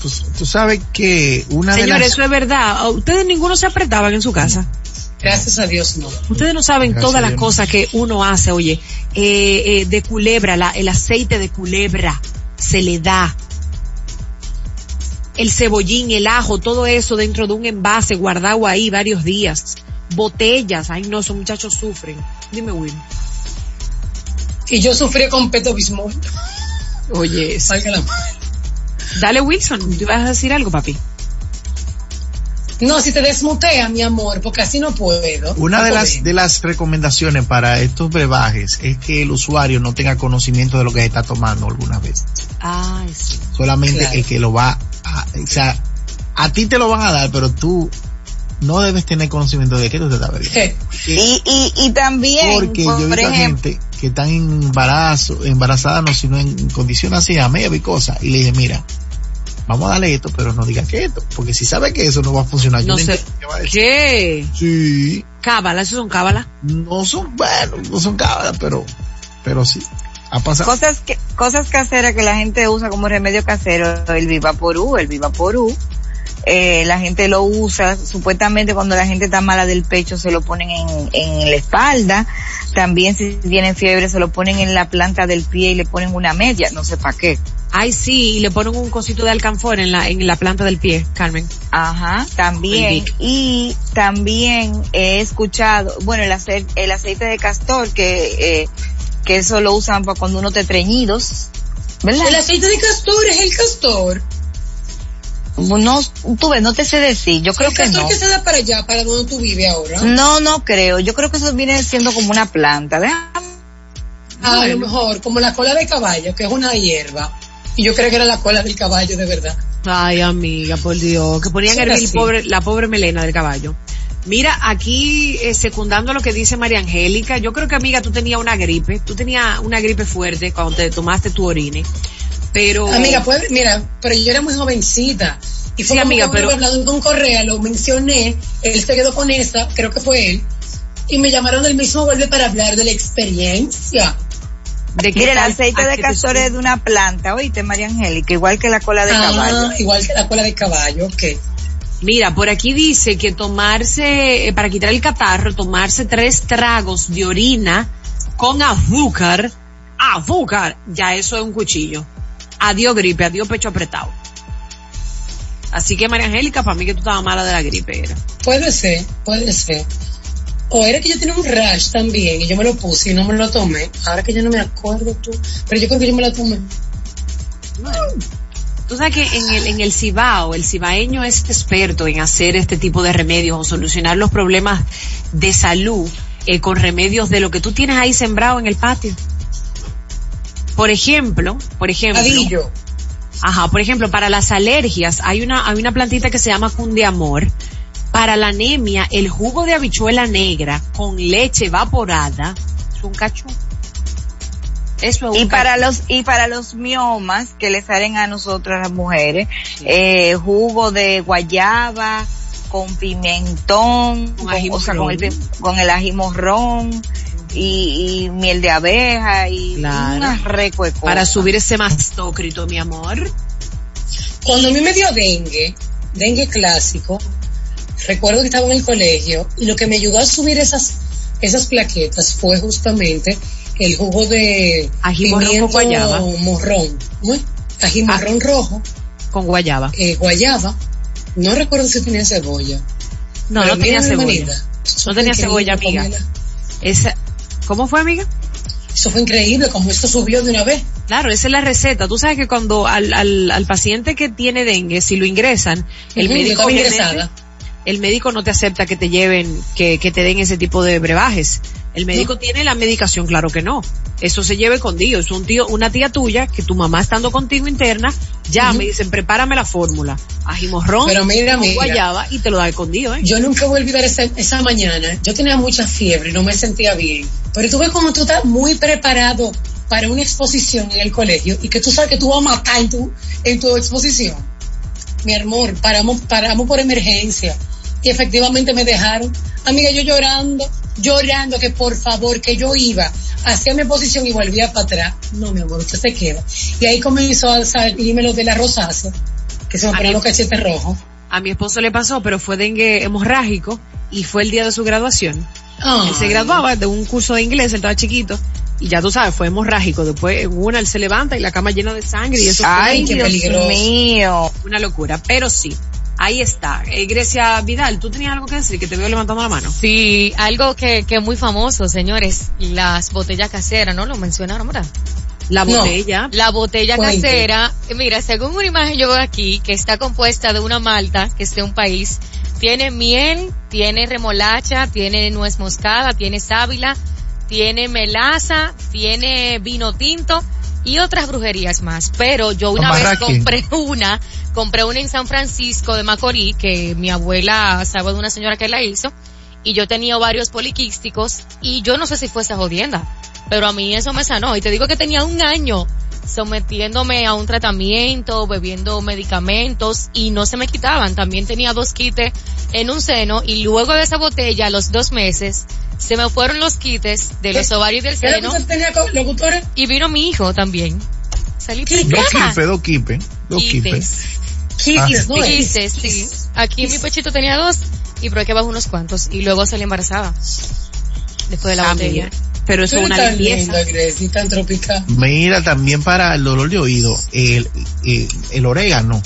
Tú, tú sabes que una de Señores, las... eso es verdad. Ustedes ninguno se apretaban en su casa. Gracias a Dios, no. Ustedes no saben Gracias todas las cosas que uno hace, oye, eh, eh, de culebra, la- el aceite de culebra se le da. El cebollín, el ajo, todo eso dentro de un envase guardado ahí varios días. Botellas, ay no, esos muchachos sufren. Dime, Will. Y yo sufrí con peto bismol. Oye, Salga la dale Wilson, ¿tú ibas a decir algo, papi? No, si te desmutea, mi amor, porque así no puedo. Una No de las, de las recomendaciones para estos brebajes es que el usuario no tenga conocimiento de lo que se está tomando alguna vez. Ay, sí. Solamente Claro. el que lo va a, o sea, a ti te lo van a dar, pero tú no debes tener conocimiento de qué tú te estás bebiendo. ¿Qué? Y, y, y también, Porque por, yo he visto gente que están en embarazo, embarazada no, sino en condiciones así, a medio y cosas, y le dije, mira, vamos a darle esto, pero no diga que esto, porque si sabe que eso no va a funcionar, yo No no sé. entiendo qué va a decir. ¿Qué? Sí, Cábala, esos son cábala. no son, bueno, no son cábalas, pero, pero sí, ha pasado. cosas que, cosas caseras que la gente usa como remedio casero, el Vivaporú, el Vivaporú, eh, la gente lo usa, supuestamente cuando la gente está mala del pecho se lo ponen en, en la espalda, también si tienen fiebre se lo ponen en la planta del pie y le ponen una media, no sé para qué. Ay, sí, y le ponen un cosito de alcanfor en la, en la planta del pie, Carmen. Ajá, también. Y también he escuchado, bueno, el, ace- el aceite de castor, que, eh, que eso lo usan para cuando uno te treñidos, ¿verdad? El aceite de castor es el castor. No, tú ves, no te sé decir, yo creo que no. que se da para allá, para donde tú vives ahora. No, no creo, yo creo que eso viene siendo como una planta, ¿verdad? A lo mejor, como la cola de caballo, que es una hierba. Y yo creo que era la cola del caballo, de verdad. Ay, amiga, por Dios, que ponían hervir pobre, la pobre melena del caballo. Mira, aquí, eh, secundando lo que dice María Angélica, yo creo que amiga, tú tenías una gripe, tú tenías una gripe fuerte cuando te tomaste tu orine, pero... Amiga, pues, mira, pero yo era muy jovencita. Y fue Sí, amiga, pero- hablando con Correa, lo mencioné, él se quedó con esa, creo que fue él, y me llamaron del mismo golpe para hablar de la experiencia. ¿de qué Mira, el aceite a de castor es de una planta, oíste, María Angélica, igual que la cola de Ah, caballo. igual que la cola de caballo, ok. Mira, por aquí dice que tomarse, eh, para quitar el catarro, tomarse tres tragos de orina con azúcar, azúcar, ya eso es un cuchillo. Adiós gripe, adiós pecho apretado. Así que María Angélica, para mí que tú estabas mala de la gripe era. Puede ser, puede ser. O era que yo tenía un rash también y yo me lo puse y no me lo tomé. Ahora que yo no me acuerdo tú, pero yo creo que yo me lo tomé. Tú sabes que en el, en el Cibao, el cibaeño es experto en hacer este tipo de remedios o solucionar los problemas de salud eh, con remedios de lo que tú tienes ahí sembrado en el patio. Por ejemplo, por ejemplo, Adillo. Ajá, por ejemplo, para las alergias hay una, hay una plantita que se llama cundeamor. Para la anemia, el jugo de habichuela negra con leche evaporada es un cachú. Eso es Y para cachú. los y para los miomas que le salen a nosotras las mujeres, eh, jugo de guayaba con pimentón, Con o sea, con el, con el ají morrón y, y miel de abeja y Claro. unas Para subir ese mastócrito, mi amor. Cuando a mí me dio dengue, dengue clásico, recuerdo que estaba en el colegio y lo que me ayudó a subir esas, esas plaquetas fue justamente el jugo de Ají morrón con pimiento guayaba. morrón, ¿no? ají morrón rojo, Con guayaba. eh, guayaba, no recuerdo si tenía cebolla. No, no tenía cebolla. No tenía cebolla, amiga. Esa, ¿Cómo fue, amiga? Eso fue increíble, como esto subió de una vez. Claro, esa es la receta. Tú sabes que cuando al, al, al paciente que tiene dengue, si lo ingresan, el médico obviamente, el médico no te acepta que te lleven, que, que te den ese tipo de brebajes. El médico tiene la medicación, claro que no. eso se lleve con Dios. Es un tío, una tía tuya que tu mamá estando contigo interna, ya me dicen, prepárame la fórmula. Ajimorrón, Pero mira. guayaba y te lo da escondido, ¿eh? Yo nunca voy a olvidar esa, esa mañana. Yo tenía mucha fiebre y no me sentía bien. Pero tú ves como tú estás muy preparado para una exposición en el colegio y que tú sabes que tú vas a matar en tu, en tu exposición. Mi amor, paramos, paramos por emergencia. Y efectivamente me dejaron. Amiga, yo llorando, llorando que por favor, que yo iba hacia mi exposición y volvía para atrás. No, mi amor, usted se queda. Y ahí comenzó a salirme lo de la rosácea, que se me A ponían los cachetes rojos. A mi esposo le pasó, pero fue dengue hemorrágico y fue el día de su graduación. Él se graduaba de un curso de inglés, él estaba chiquito. Y ya tú sabes, fue hemorrágico. Después, una, él se levanta y la cama llena de sangre y eso Ay, fue qué Dios peligroso. mío. una locura. Pero sí, ahí está. Eh, Grecia Vidal, ¿tú tenías algo que decir? Que te veo levantando la mano. Sí, algo que, que es muy famoso, señores, las botellas caseras, ¿no? Lo mencionaron, ¿verdad? La No. botella. La botella Cuente. casera, eh, mira, según una imagen yo veo aquí, que está compuesta de una malta, que es de un país, tiene miel, tiene remolacha, tiene nuez moscada, tiene sábila, tiene melaza, tiene vino tinto y otras brujerías más. Pero yo una vez compré una, compré una en San Francisco de Macorís, que mi abuela sabe de una señora que la hizo, y yo tenía varios poliquísticos, y yo no sé si fue esa jodienda, pero a mí eso me sanó. Y te digo que tenía un año sometiéndome a un tratamiento, bebiendo medicamentos y no se me quitaban. También tenía dos quites en un seno y luego de esa botella, a los dos meses, se me fueron los quites de los ovarios del ¿Qué es lo seno tenía, locutores? y vino mi hijo también. Salí Dos quipes, dos quipes, dos quipes. Quites. Quistes, ¿no? Quites, sí. Aquí mi pechito tenía dos y por aquí abajo unos cuantos y luego salí embarazada. Después de la Ah, botella. Mira. Pero eso es una tan limpieza. linda, tan tropical. Mira, también para el dolor de oído, el, el, el orégano,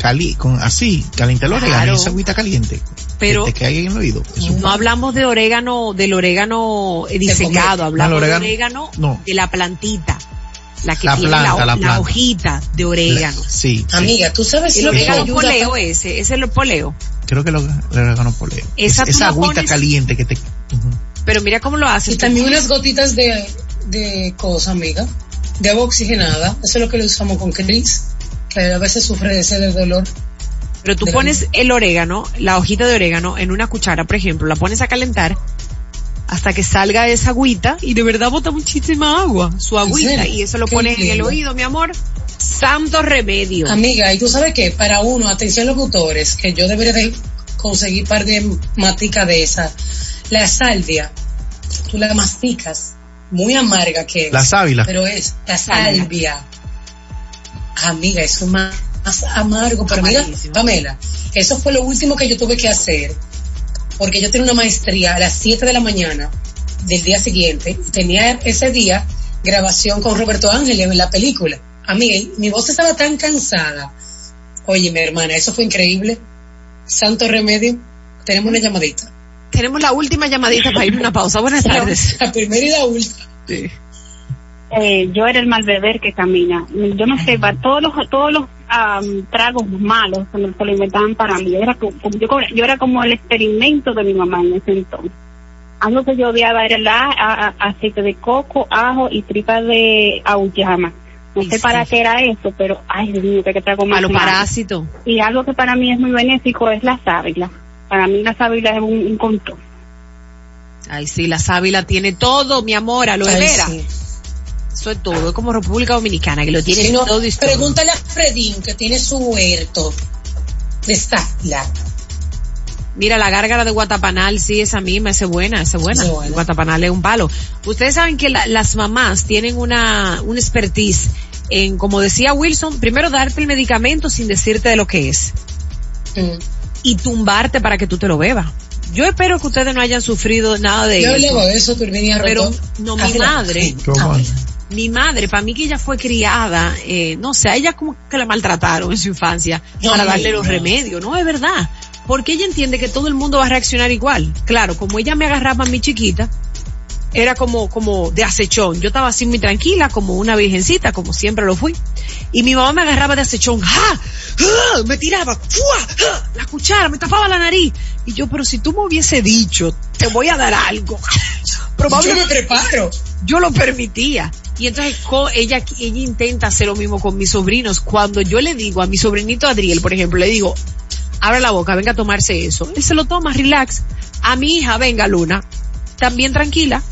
cali, con así, caliente el orégano Claro. y esa agüita caliente. Pero- que caiga en el oído. Eso No hablamos de orégano, del orégano eh, disecado, hablamos No, el de orégano- no. de la plantita. La que La tiene planta, la, la planta. hojita de orégano. Sí, sí. Amiga, tú sabes El lo que orégano poleo ese, ese es el poleo. creo que lo, el orégano poleo. Esa la agüita pones- caliente que te... Ujú. Pero mira cómo lo haces. Y también unas gotitas de, de cosa, amiga, de agua oxigenada. Eso es lo que le usamos con Chris, que a veces sufre de ese dolor. Pero tú pones el orégano, la hojita de orégano, en una cuchara, por ejemplo, la pones a calentar hasta que salga esa agüita y de verdad bota muchísima agua, su agüita, y eso lo Qué pones en el oído, mi amor. Santo remedio. Amiga, y tú sabes que para uno, atención locutores, que yo debería de conseguir par de matica de esa, la salvia, tú la masticas, muy amarga que es. La sábila. Pero es la Salvia. Amiga, eso es más, más amargo. Pero mira. Pamela, eso fue lo último que yo tuve que hacer. Porque yo tenía una maestría a las 7 de la mañana del día siguiente. Y tenía ese día grabación con Roberto Ángel en la película. Amiga, y mi voz estaba tan cansada. Oye, mi hermana, eso fue increíble. Santo remedio. Tenemos una llamadita. Tenemos la última llamadita para ir a una pausa. Buenas tardes. La primera y la última. eh, yo era el mal beber que camina. Yo no sé, pa- todos los todos los am, tragos malos se, me, lo inventaban para mí. Yo era, como, como- yo, era como el experimento de mi mamá en ese entonces. Algo que yo odiaba era el a- a- a- aceite de coco, ajo y tripa de auyama. No sé Sí. para qué era eso, pero ay, Dios mío, que trago A más los malo. parásitos. Y algo que para mí es muy benéfico es la sábila. Para mí la sábila es un, un control. Ay, sí, la sábila tiene todo, mi amor, aloe Ay, vera. sí. Eso es todo. Es como República Dominicana, que lo tiene Si no, todo y pregúntale a Fredín que tiene su huerto de sábila. Mira, la gárgara de Guatapanal, sí, esa misma, esa es buena, esa es buena. Guatapanal es un palo. Ustedes saben que la- las mamás tienen una, una expertise en, como decía Wilson, primero darte el medicamento sin decirte de lo que es. Mm. Y tumbarte para que tú te lo bebas. Yo espero que ustedes no hayan sufrido nada de Yo le eso. hago eso, Pero no, mi madre, ¿Cómo? mi madre, para mí que ella fue criada, eh, no sé, a ella como que la maltrataron en su infancia No, para no, darle los remedios, no es verdad, porque ella entiende que todo el mundo va a reaccionar igual. Claro, como ella me agarraba a mi chiquita, era como, como de acechón. Yo estaba así muy tranquila, como una virgencita, como siempre lo fui. Y mi mamá me agarraba de acechón, ¡ja! ¡Ja! Me tiraba, ¡fua! ¡Ja! La cuchara, me tapaba la nariz. Y yo, pero si tú me hubiese dicho, te voy a dar algo. probablemente Yo me preparo. yo lo permitía. Y entonces ella, ella intenta hacer lo mismo con mis sobrinos. Cuando yo le digo a mi sobrinito Adriel, por ejemplo, le digo, abre la boca, venga a tomarse eso. Él se lo toma, relax. A mi hija, venga Luna, también tranquila.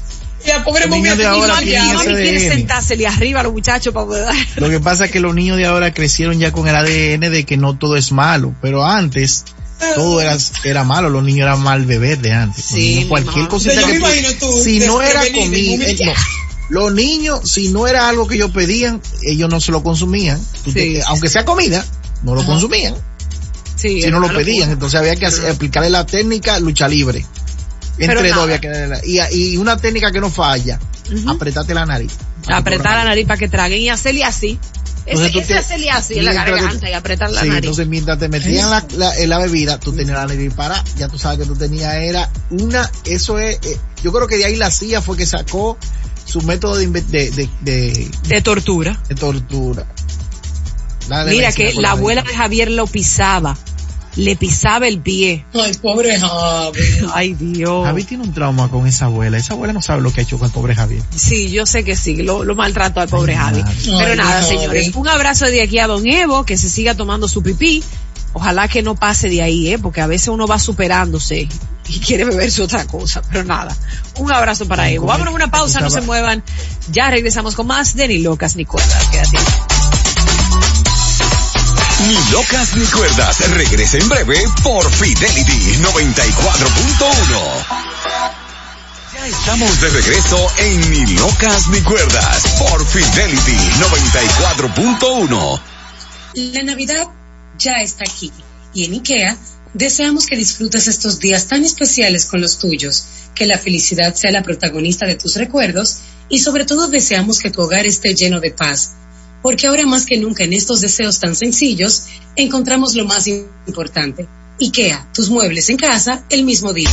La pobre momia de ahora mami quiere sentársele arriba a los muchachos para poder dar. Lo que pasa es que los niños de ahora crecieron ya con el ADN de que no todo es malo, pero antes todo era, era malo, los niños eran mal bebés de antes. Sí, niños, cualquier cosita que tú- si no era comida, eh, no. los niños, si no era algo que ellos pedían, ellos no se lo consumían, te- Sí. aunque sea comida, no lo consumían, Sí, si no lo pedían, locura. entonces había que hacer- aplicarle la técnica lucha libre. Entre dos y, y una técnica que no falla, Ujú. apretarte la nariz. Apretar la nariz para que traguen y hacerle así. Entonces Ese, ese hacerle así en la garganta y apretar la Sí, nariz. entonces mientras te metían la, la, en la bebida, tú tenías la nariz para, ya tú sabes que tú tenías, era una, eso es, eh, yo creo que de ahí la CIA fue que sacó su método de, de, de, de, de tortura. de tortura. Mira que la abuela de Javier lo pisaba. Le pisaba el pie. Ay, pobre Javi. Ay, Dios. Javi tiene un trauma con esa abuela. Esa abuela no sabe lo que ha hecho con el pobre Javier. Sí, yo sé que sí, lo, lo maltrató al pobre Ay, Javi. madre. Pero Ay, nada, Javi. señores, un abrazo de aquí a Don Evo, que se siga tomando su pipí. Ojalá que no pase de ahí, ¿eh? Porque a veces uno va superándose y quiere beberse otra cosa, pero nada. Un abrazo para Evo. Vámonos a una pausa, no se muevan. Ya regresamos con más de Ni Locas Ni Cuerdas. Quédate. Ni locas ni cuerdas. Regresa en breve por Fidelity 94.1. Ya estamos de regreso en Ni locas ni cuerdas por Fidelity 94.1. La Navidad ya está aquí y en IKEA deseamos que disfrutes estos días tan especiales con los tuyos, que la felicidad sea la protagonista de tus recuerdos y sobre todo deseamos que tu hogar esté lleno de paz, porque ahora más que nunca en estos deseos tan sencillos encontramos lo más importante. IKEA, tus muebles en casa el mismo día.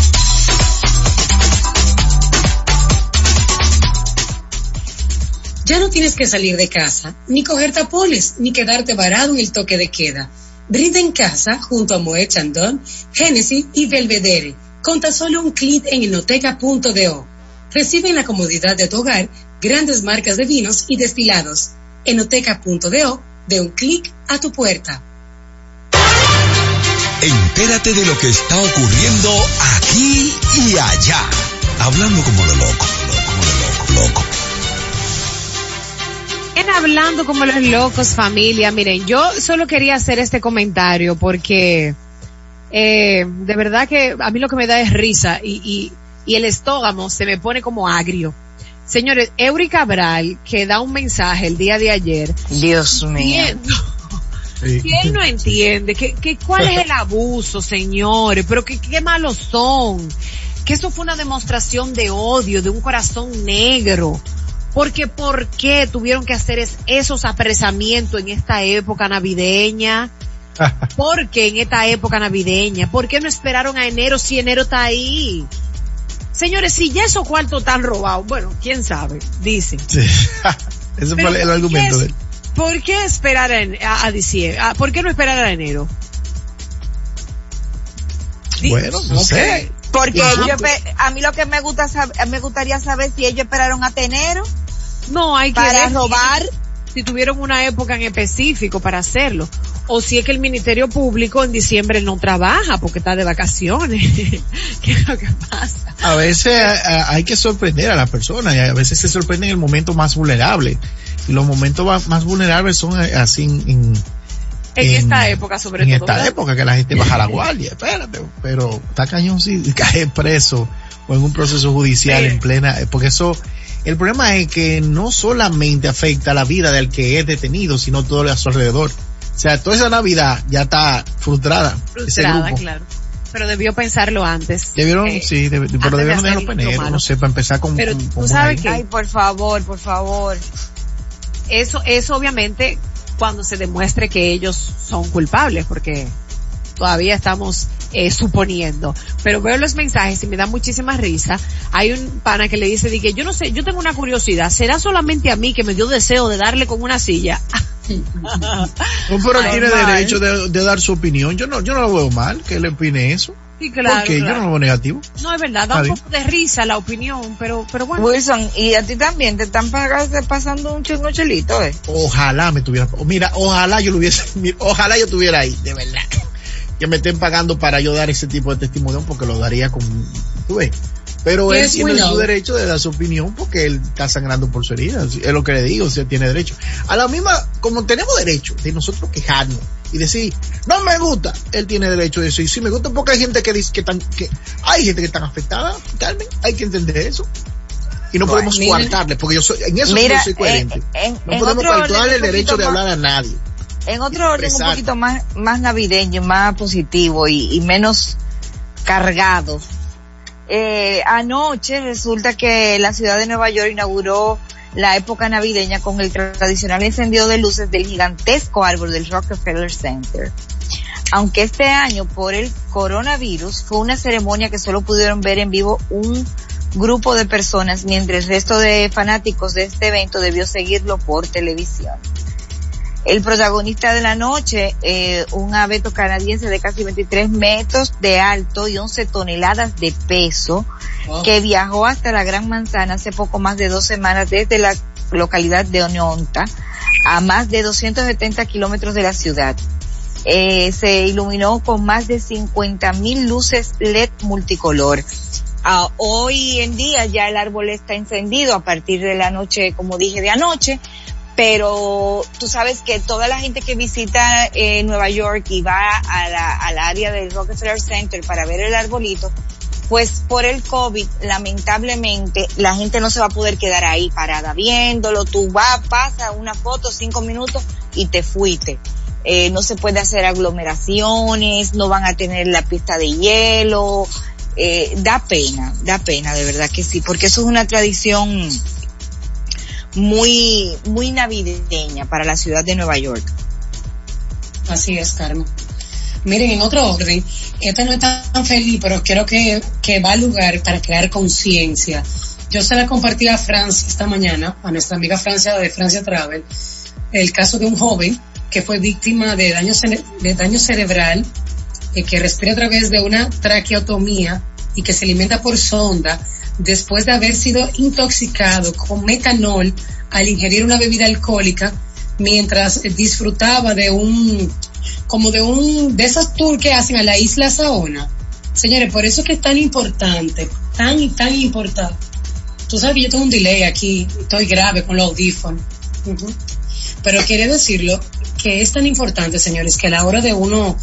Ya no tienes que salir de casa, ni coger tapones, ni quedarte varado en el toque de queda. Brinda en casa junto a Moet Chandon, Genesis y Belvedere, con tan solo un clic en enoteca.do. Recibe en la comodidad de tu hogar grandes marcas de vinos y destilados. Enoteca.do, de un clic a tu puerta. Entérate de lo que está ocurriendo aquí y allá. Hablando como lo loco, loco, como lo loco, loco. Bien, hablando como los locos, familia. Miren, yo solo quería hacer este comentario porque eh, de verdad que a mí lo que me da es risa y, y, y el estómago se me pone como agrio. Señores, Eury Cabral, que da un mensaje el día de ayer, Dios mío. entiendo que él no entiende que, que cuál es el abuso, señores, pero que qué malos son, que eso fue una demostración de odio, de un corazón negro. Porque ¿por qué tuvieron que hacer es- esos apresamientos en esta época navideña? ¿Por qué en esta época navideña? ¿Por qué no esperaron a enero si enero está ahí? Señores, si ya esos cuartos están robados, bueno, quién sabe, dicen. Sí. Ese fue el ¿por argumento de él. ¿Por qué esperar a, en- a, a diciembre? Ah, ¿Por qué no esperar a enero? Bueno, no sé. Porque Ajá. ellos espe- a mí lo que me gusta me gustaría saber si ellos esperaron a enero No, hay que para ver robar. Si tuvieron una época en específico para hacerlo. O si es que el Ministerio Público en diciembre no trabaja porque está de vacaciones. ¿Qué es lo que pasa? A veces a- a- hay que sorprender a las personas y a veces se sorprende en el momento más vulnerable. Y los momentos más vulnerables son eh, así en, en, En, En- esta época, sobre en todo. esta ¿verdad? época que la gente baja la guardia. Espérate, pero está cañón si cae preso o en un proceso judicial en plena, eh, porque eso, el problema es que no solamente afecta la vida del que es detenido, sino todo a su alrededor. O sea, toda esa Navidad ya está frustrada. ese Frustrada, grupo. claro. Pero debió pensarlo antes. Debieron, Eh, sí, deb- antes pero de debieron dejarlo para lo enero, malo. no sé, para empezar con, Pero con- tú con sabes que- Ay, por favor, por favor. eso, eso obviamente cuando se demuestre que ellos son culpables, porque todavía estamos eh, suponiendo. Pero veo los mensajes y me da muchísima risa. Hay un pana que le dice, di que yo no sé, yo tengo una curiosidad, ¿será solamente a mí que me dio deseo de darle con una silla? No, pero él Ay, tiene mal. derecho de, de dar su opinión. Yo no, yo no lo veo mal que él opine eso. Sí, claro. ¿Por qué? Yo no lo veo negativo. No, es verdad, da un poco de risa la opinión, pero, pero bueno. Wilson, y a ti también te están pagando, pasando un chingo chelito, eh. Ojalá me tuviera, mira, ojalá yo lo hubiese, ojalá yo estuviera ahí, de verdad. Que me estén pagando para yo dar ese tipo de testimonio porque lo daría con, tú ves. Pero él tiene su derecho de dar su opinión porque él está sangrando por su herida. Es lo que le digo, o sea, tiene derecho. A la misma, como tenemos derecho de nosotros quejarnos y decir, no me gusta, él tiene derecho de decir, sí me gusta porque hay gente que dice que están, que hay gente que están afectada, Carmen, hay que entender eso. Y no podemos miren. coartarle, porque yo soy, en eso Mira, yo soy coherente. en- no en podemos coartarle el derecho de hablar a nadie. En otro orden un poquito más, más navideño, más positivo y, y menos cargado. Eh, anoche resulta que la ciudad de Nueva York inauguró la época navideña con el tradicional encendido de luces del gigantesco árbol del Rockefeller Center. Aunque este año por el coronavirus fue una ceremonia que solo pudieron ver en vivo un grupo de personas, mientras el resto de fanáticos de este evento debió seguirlo por televisión. El protagonista de la noche, eh, un abeto canadiense de casi 23 metros de alto y 11 toneladas de peso, Wow. que viajó hasta la Gran Manzana hace poco más de dos semanas desde la localidad de Oneonta a más de 270 kilómetros de la ciudad. Eh, se iluminó con más de 50 mil luces LED multicolor. Ah, hoy en día ya el árbol está encendido a partir de la noche, como dije, de anoche, pero tú sabes que toda la gente que visita eh, Nueva York y va a la, al área del Rockefeller Center para ver el arbolito, pues por el COVID, lamentablemente, la gente no se va a poder quedar ahí parada viéndolo. Tú vas, pasa una foto, cinco minutos y te fuiste. Eh, no se puede hacer aglomeraciones, no van a tener la pista de hielo. Eh, da pena, da pena, de verdad que sí, porque eso es una tradición muy, muy navideña para la ciudad de Nueva York. Así es, Carmen. Miren, en otro orden, esta no es tan feliz, pero quiero que, que va al lugar para crear conciencia. Yo se la compartí a Francia esta mañana, a nuestra amiga Francia de Francia Travel, el caso de un joven que fue víctima de daño, de daño cerebral, eh, que respira a través de una traqueotomía y que se alimenta por sonda después de haber sido intoxicado con metanol al ingerir una bebida alcohólica mientras disfrutaba de un como de un de esos tours que hacen a la isla Saona. Señores, por eso es que es tan importante, tan y tan importante. Tú sabes que yo tengo un delay aquí, estoy grave con los audífonos. Pero quiere decirlo que es tan importante, señores, que a la hora de uno,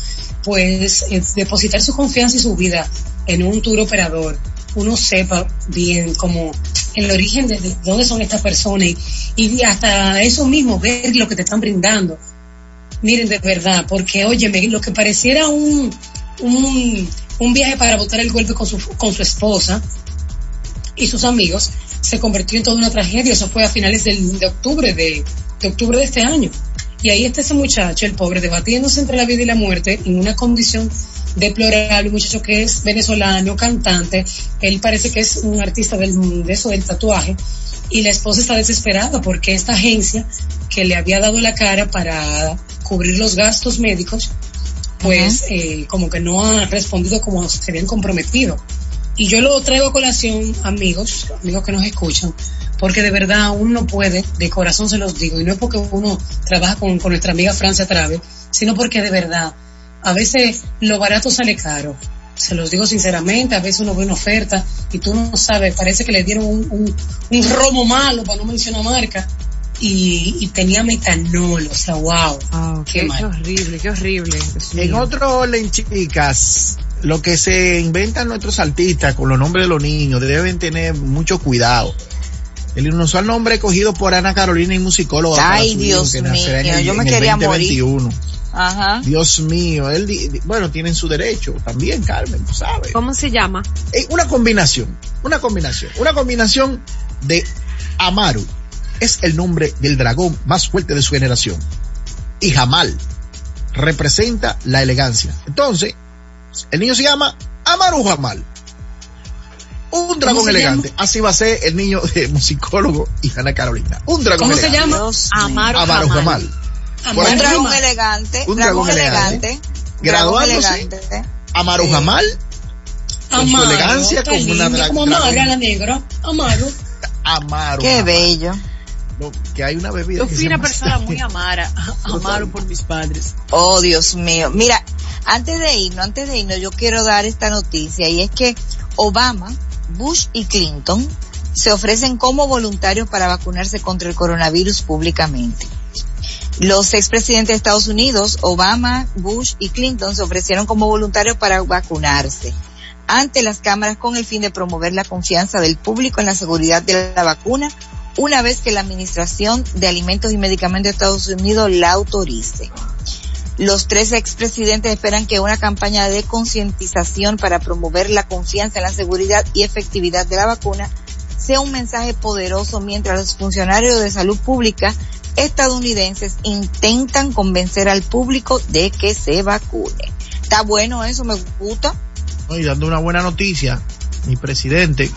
pues, eh, depositar su confianza y su vida en un tour operador, uno sepa bien como el origen de, de dónde son estas personas y, y hasta eso mismo, ver lo que te están brindando. Miren, de verdad, porque, óyeme, lo que pareciera un, un, un viaje para botar el golpe con su, con su esposa y sus amigos, se convirtió en toda una tragedia. Eso fue a finales del- de octubre de, de octubre de este año. Y ahí está ese muchacho, el pobre, debatiéndose entre la vida y la muerte en una condición deplorable, un muchacho que es venezolano, cantante, él parece que es un artista del, de eso, del tatuaje, y la esposa está desesperada porque esta agencia que le había dado la cara para cubrir los gastos médicos, pues eh, como que no ha respondido como se habían comprometido. Y yo lo traigo a colación, amigos, amigos que nos escuchan, porque de verdad uno no puede, de corazón se los digo, y no es porque uno trabaja con, con nuestra amiga Francia Trave, sino porque de verdad, a veces lo barato sale caro. Se los digo sinceramente, a veces uno ve una oferta y tú no sabes, parece que le dieron un, un, un romo malo, para no mencionar marca, y, y tenía metanol, o sea, wow. Ah, Qué qué, mal. qué horrible, qué horrible. En otro orden, chicas, lo que se inventan nuestros artistas con los nombres de los niños deben tener mucho cuidado. El inusual nombre escogido por Ana Carolina y musicóloga. para Ay, su Dios hijo, que nacerá en mío, el- yo me en el quería morir. 2021. Ajá. Dios mío, él, bueno, tienen su derecho también, Carmen, tú sabes. ¿Cómo se llama? Eh, una combinación, una combinación, una combinación de Amaru. Es el nombre del dragón más fuerte de su generación. Y Jamal representa la elegancia. Entonces, el niño se llama Amaru Jamal. Un dragón se elegante. Así va a ser el niño de musicólogo y Ana Carolina. Un dragón ¿Cómo se elegante. llama? Dios mío. Amaro Jamal. Jamal. Amor, Por Un dragón Jamal. elegante. Un dragón dragón elegante. elegante. Graduándose. Sí. Jamal con su elegancia qué como una drag, como Amaro, la negra. Amaro. Amaro. Qué Amaro. bello. No, que hay una bebida Yo fui se una llama- persona muy amara, amaro por mis padres. Oh, Dios mío. Mira, antes de irnos, antes de irnos, yo quiero dar esta noticia y es que Obama, Bush y Clinton se ofrecen como voluntarios para vacunarse contra el coronavirus públicamente. Los expresidentes de Estados Unidos, Obama, Bush y Clinton, se ofrecieron como voluntarios para vacunarse ante las cámaras con el fin de promover la confianza del público en la seguridad de la vacuna una vez que la Administración de Alimentos y Medicamentos de Estados Unidos la autorice. Los tres expresidentes esperan que una campaña de concientización para promover la confianza en la seguridad y efectividad de la vacuna sea un mensaje poderoso mientras los funcionarios de salud pública estadounidenses intentan convencer al público de que se vacune. Está bueno eso, me gusta. Y dando una buena noticia, mi presidente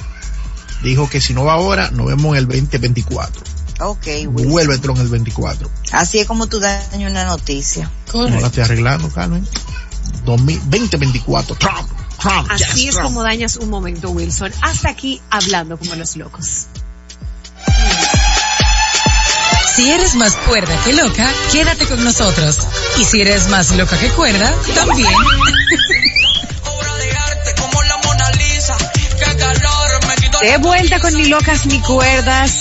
dijo que si no va ahora, nos vemos en el 2024. Ok, Will. Vuelve Trump el 24. Así es como tú dañas una noticia. No la estoy arreglando, Carmen. 2000 2024. Trump. Trump. Así yes, es Trump. como dañas un momento, Wilson. Hasta aquí hablando como los locos. Si eres más cuerda que loca, quédate con nosotros. Y si eres más loca que cuerda, también. De vuelta con Ni Locas Ni Cuerdas.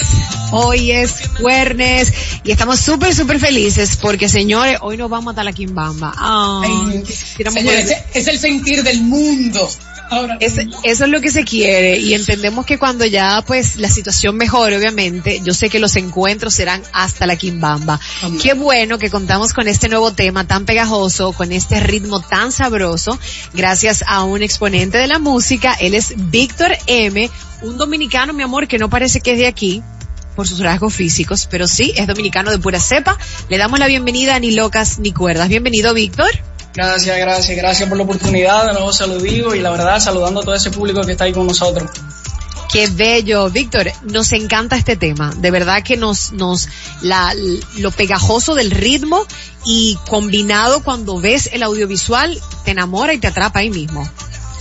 Hoy es jueves y estamos súper, súper felices porque, señores, hoy nos vamos a la Quimbamba. Ay, quisiéramos Señores, es el sentir del mundo. Ahora, Es- eso es lo que se quiere y entendemos que cuando ya pues la situación mejore, obviamente, yo sé que los encuentros serán hasta la quimbamba. Amén. Qué bueno que contamos con este nuevo tema tan pegajoso, con este ritmo tan sabroso, gracias a un exponente de la música. Él es Víctor M, un dominicano, mi amor, que no parece que es de aquí por sus rasgos físicos, pero sí, es dominicano de pura cepa. Le damos la bienvenida a Ni Locas Ni Cuerdas. Bienvenido, Víctor. Gracias, gracias, gracias por la oportunidad. De nuevo se lo digo y la verdad saludando a todo ese público que está ahí con nosotros. Qué bello, Víctor. Nos encanta este tema. De verdad que nos, nos, la, lo pegajoso del ritmo y combinado cuando ves el audiovisual, te enamora y te atrapa ahí mismo.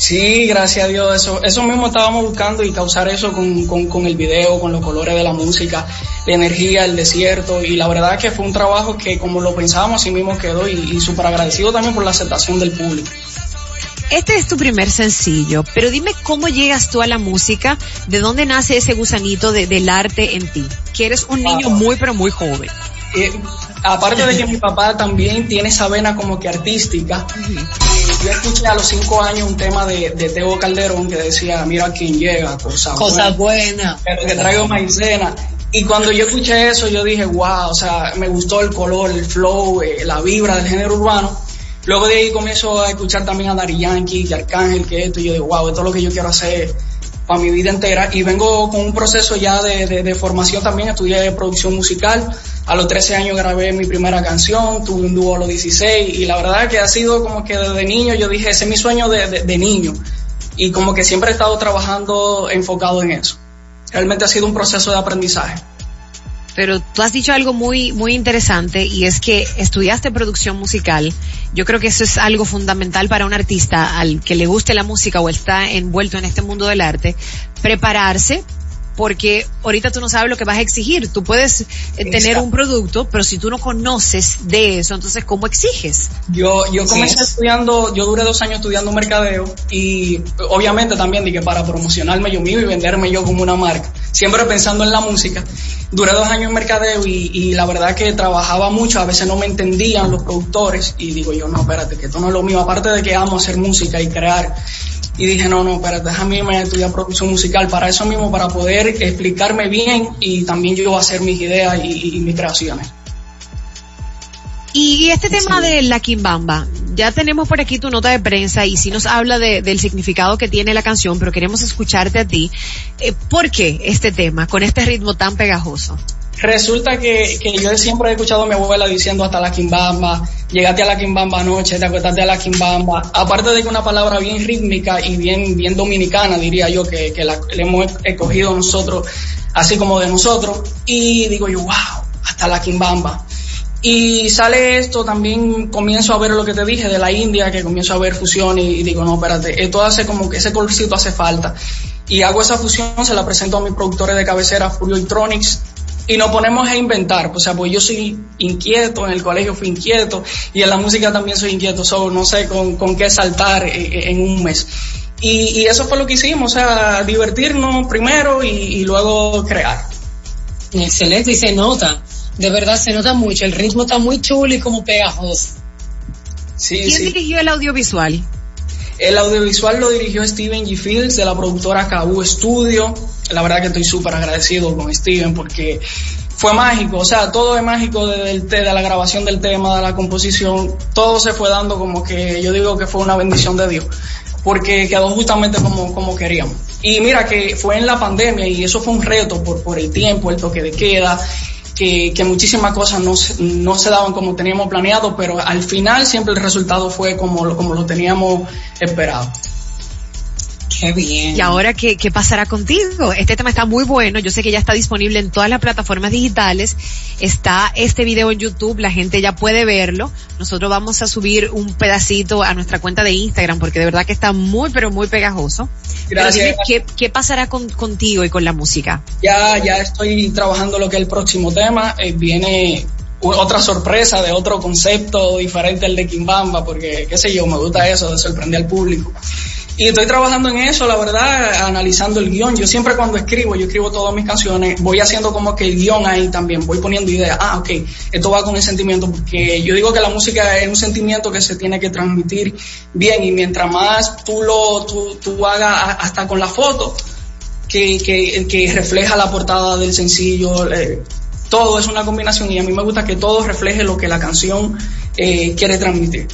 Sí, gracias a Dios. Eso, eso mismo estábamos buscando y causar eso con, con, con el video, con los colores de la música, la energía, el desierto. Y la verdad que fue un trabajo que como lo pensábamos así mismo quedó y, y súper agradecido también por la aceptación del público. Este es tu primer sencillo, pero dime cómo llegas tú a la música, de dónde nace ese gusanito de- del arte en ti, que eres un niño muy pero muy joven. Eh, aparte de que mi papá también tiene esa vena como que artística, yo escuché a los cinco años un tema de, de Teo Calderón que decía, mira quién llega, cosa, cosa buena, buena. que, que traigo maicena. Y cuando yo escuché eso, yo dije, wow, o sea, me gustó el color, el flow, eh, la vibra del género urbano. Luego de ahí comienzo a escuchar también a Dari Yankee, que Arcángel, que esto, y yo digo, wow, esto es lo que yo quiero hacer para mi vida entera. Y vengo con un proceso ya de, de, de formación también, estudié producción musical. A los 13 años grabé mi primera canción, tuve un dúo a los 16 y la verdad que ha sido como que desde niño yo dije, ese es mi sueño de, de, niño. Y como que siempre he estado trabajando enfocado en eso. Realmente ha sido un proceso de aprendizaje. Pero tú has dicho algo muy, muy interesante y es que estudiaste producción musical. Yo creo que eso es algo fundamental para un artista al que le guste la música o está envuelto en este mundo del arte. Prepararse porque ahorita tú no sabes lo que vas a exigir. Tú puedes eh, tener un producto, pero si tú no conoces de eso, entonces ¿cómo exiges? Yo, yo Sí. comencé estudiando, yo duré dos años estudiando mercadeo y obviamente también dije para promocionarme yo mismo y venderme yo como una marca, siempre pensando en la música. Duré dos años en mercadeo y, y la verdad que trabajaba mucho, a veces no me entendían los productores y digo yo, no, espérate, que esto no es lo mío, aparte de que amo hacer música y crear. Y dije, no, no, espérate, déjame irme a estudiar producción musical para eso mismo, para poder explicarme bien y también yo hacer mis ideas y- mis creaciones. Y, este tema de la quimbamba, ya tenemos por aquí tu nota de prensa y sí nos habla de- del significado que tiene la canción, pero queremos escucharte a ti. Eh, ¿Por qué este tema, con este ritmo tan pegajoso? Resulta que, que yo siempre he escuchado a mi abuela diciendo hasta la quimbamba, llegaste a la quimbamba anoche, te acostaste a la quimbamba. Aparte de que una palabra bien rítmica y bien, bien dominicana, diría yo, que, que la, le hemos escogido nosotros, así como de nosotros. Y digo yo, wow, hasta la quimbamba. Y sale esto, también comienzo a ver lo que te dije de la India, que comienzo a ver fusión y, y digo, no, espérate, esto hace como que ese colorcito hace falta. Y hago esa fusión, se la presento a mis productores de cabecera, Furio Electronics, y nos ponemos a inventar, o sea, pues yo soy inquieto, en el colegio fui inquieto, y en la música también soy inquieto, solo no sé con, con qué saltar eh, en un mes. Y, y, eso fue lo que hicimos, o sea, divertirnos primero y, y luego crear. Excelente, y se nota, de verdad se nota mucho, el ritmo está muy chulo y como pegajoso. Sí, ¿Quién sí. dirigió el audiovisual? El audiovisual lo dirigió Steven G. Fields de la productora KU Studio. La verdad que estoy súper agradecido con Steven porque fue mágico, o sea, todo es mágico desde el, de la grabación del tema, de la composición, todo se fue dando como que yo digo que fue una bendición de Dios, porque quedó justamente como, como queríamos. Y mira que fue en la pandemia y eso fue un reto por, por el tiempo, el toque de queda, que, que muchísimas cosas no, no se daban como teníamos planeado, pero al final siempre el resultado fue como, como lo teníamos esperado. Qué bien. ¿Y ahora qué, qué pasará contigo? Este tema está muy bueno. Yo sé que ya está disponible en todas las plataformas digitales. Está este video en YouTube. La gente ya puede verlo. Nosotros vamos a subir un pedacito a nuestra cuenta de Instagram porque de verdad que está muy, pero muy pegajoso. Pero Gracias. dime, ¿qué, qué pasará con, contigo y con la música? Ya, ya estoy trabajando lo que es el próximo tema. Eh, viene otra sorpresa de otro concepto diferente al de Kimbamba, porque qué sé yo, me gusta eso de sorprender al público. Y estoy trabajando en eso, la verdad, analizando el guion. Yo siempre cuando escribo, yo escribo todas mis canciones, voy haciendo como que el guion ahí también, voy poniendo ideas. Ah, ok, esto va con el sentimiento, porque yo digo que la música es un sentimiento que se tiene que transmitir bien y mientras más tú lo, tú, tú hagas hasta con la foto, que, que, que refleja la portada del sencillo, eh, todo es una combinación y a mí me gusta que todo refleje lo que la canción eh, quiere transmitir.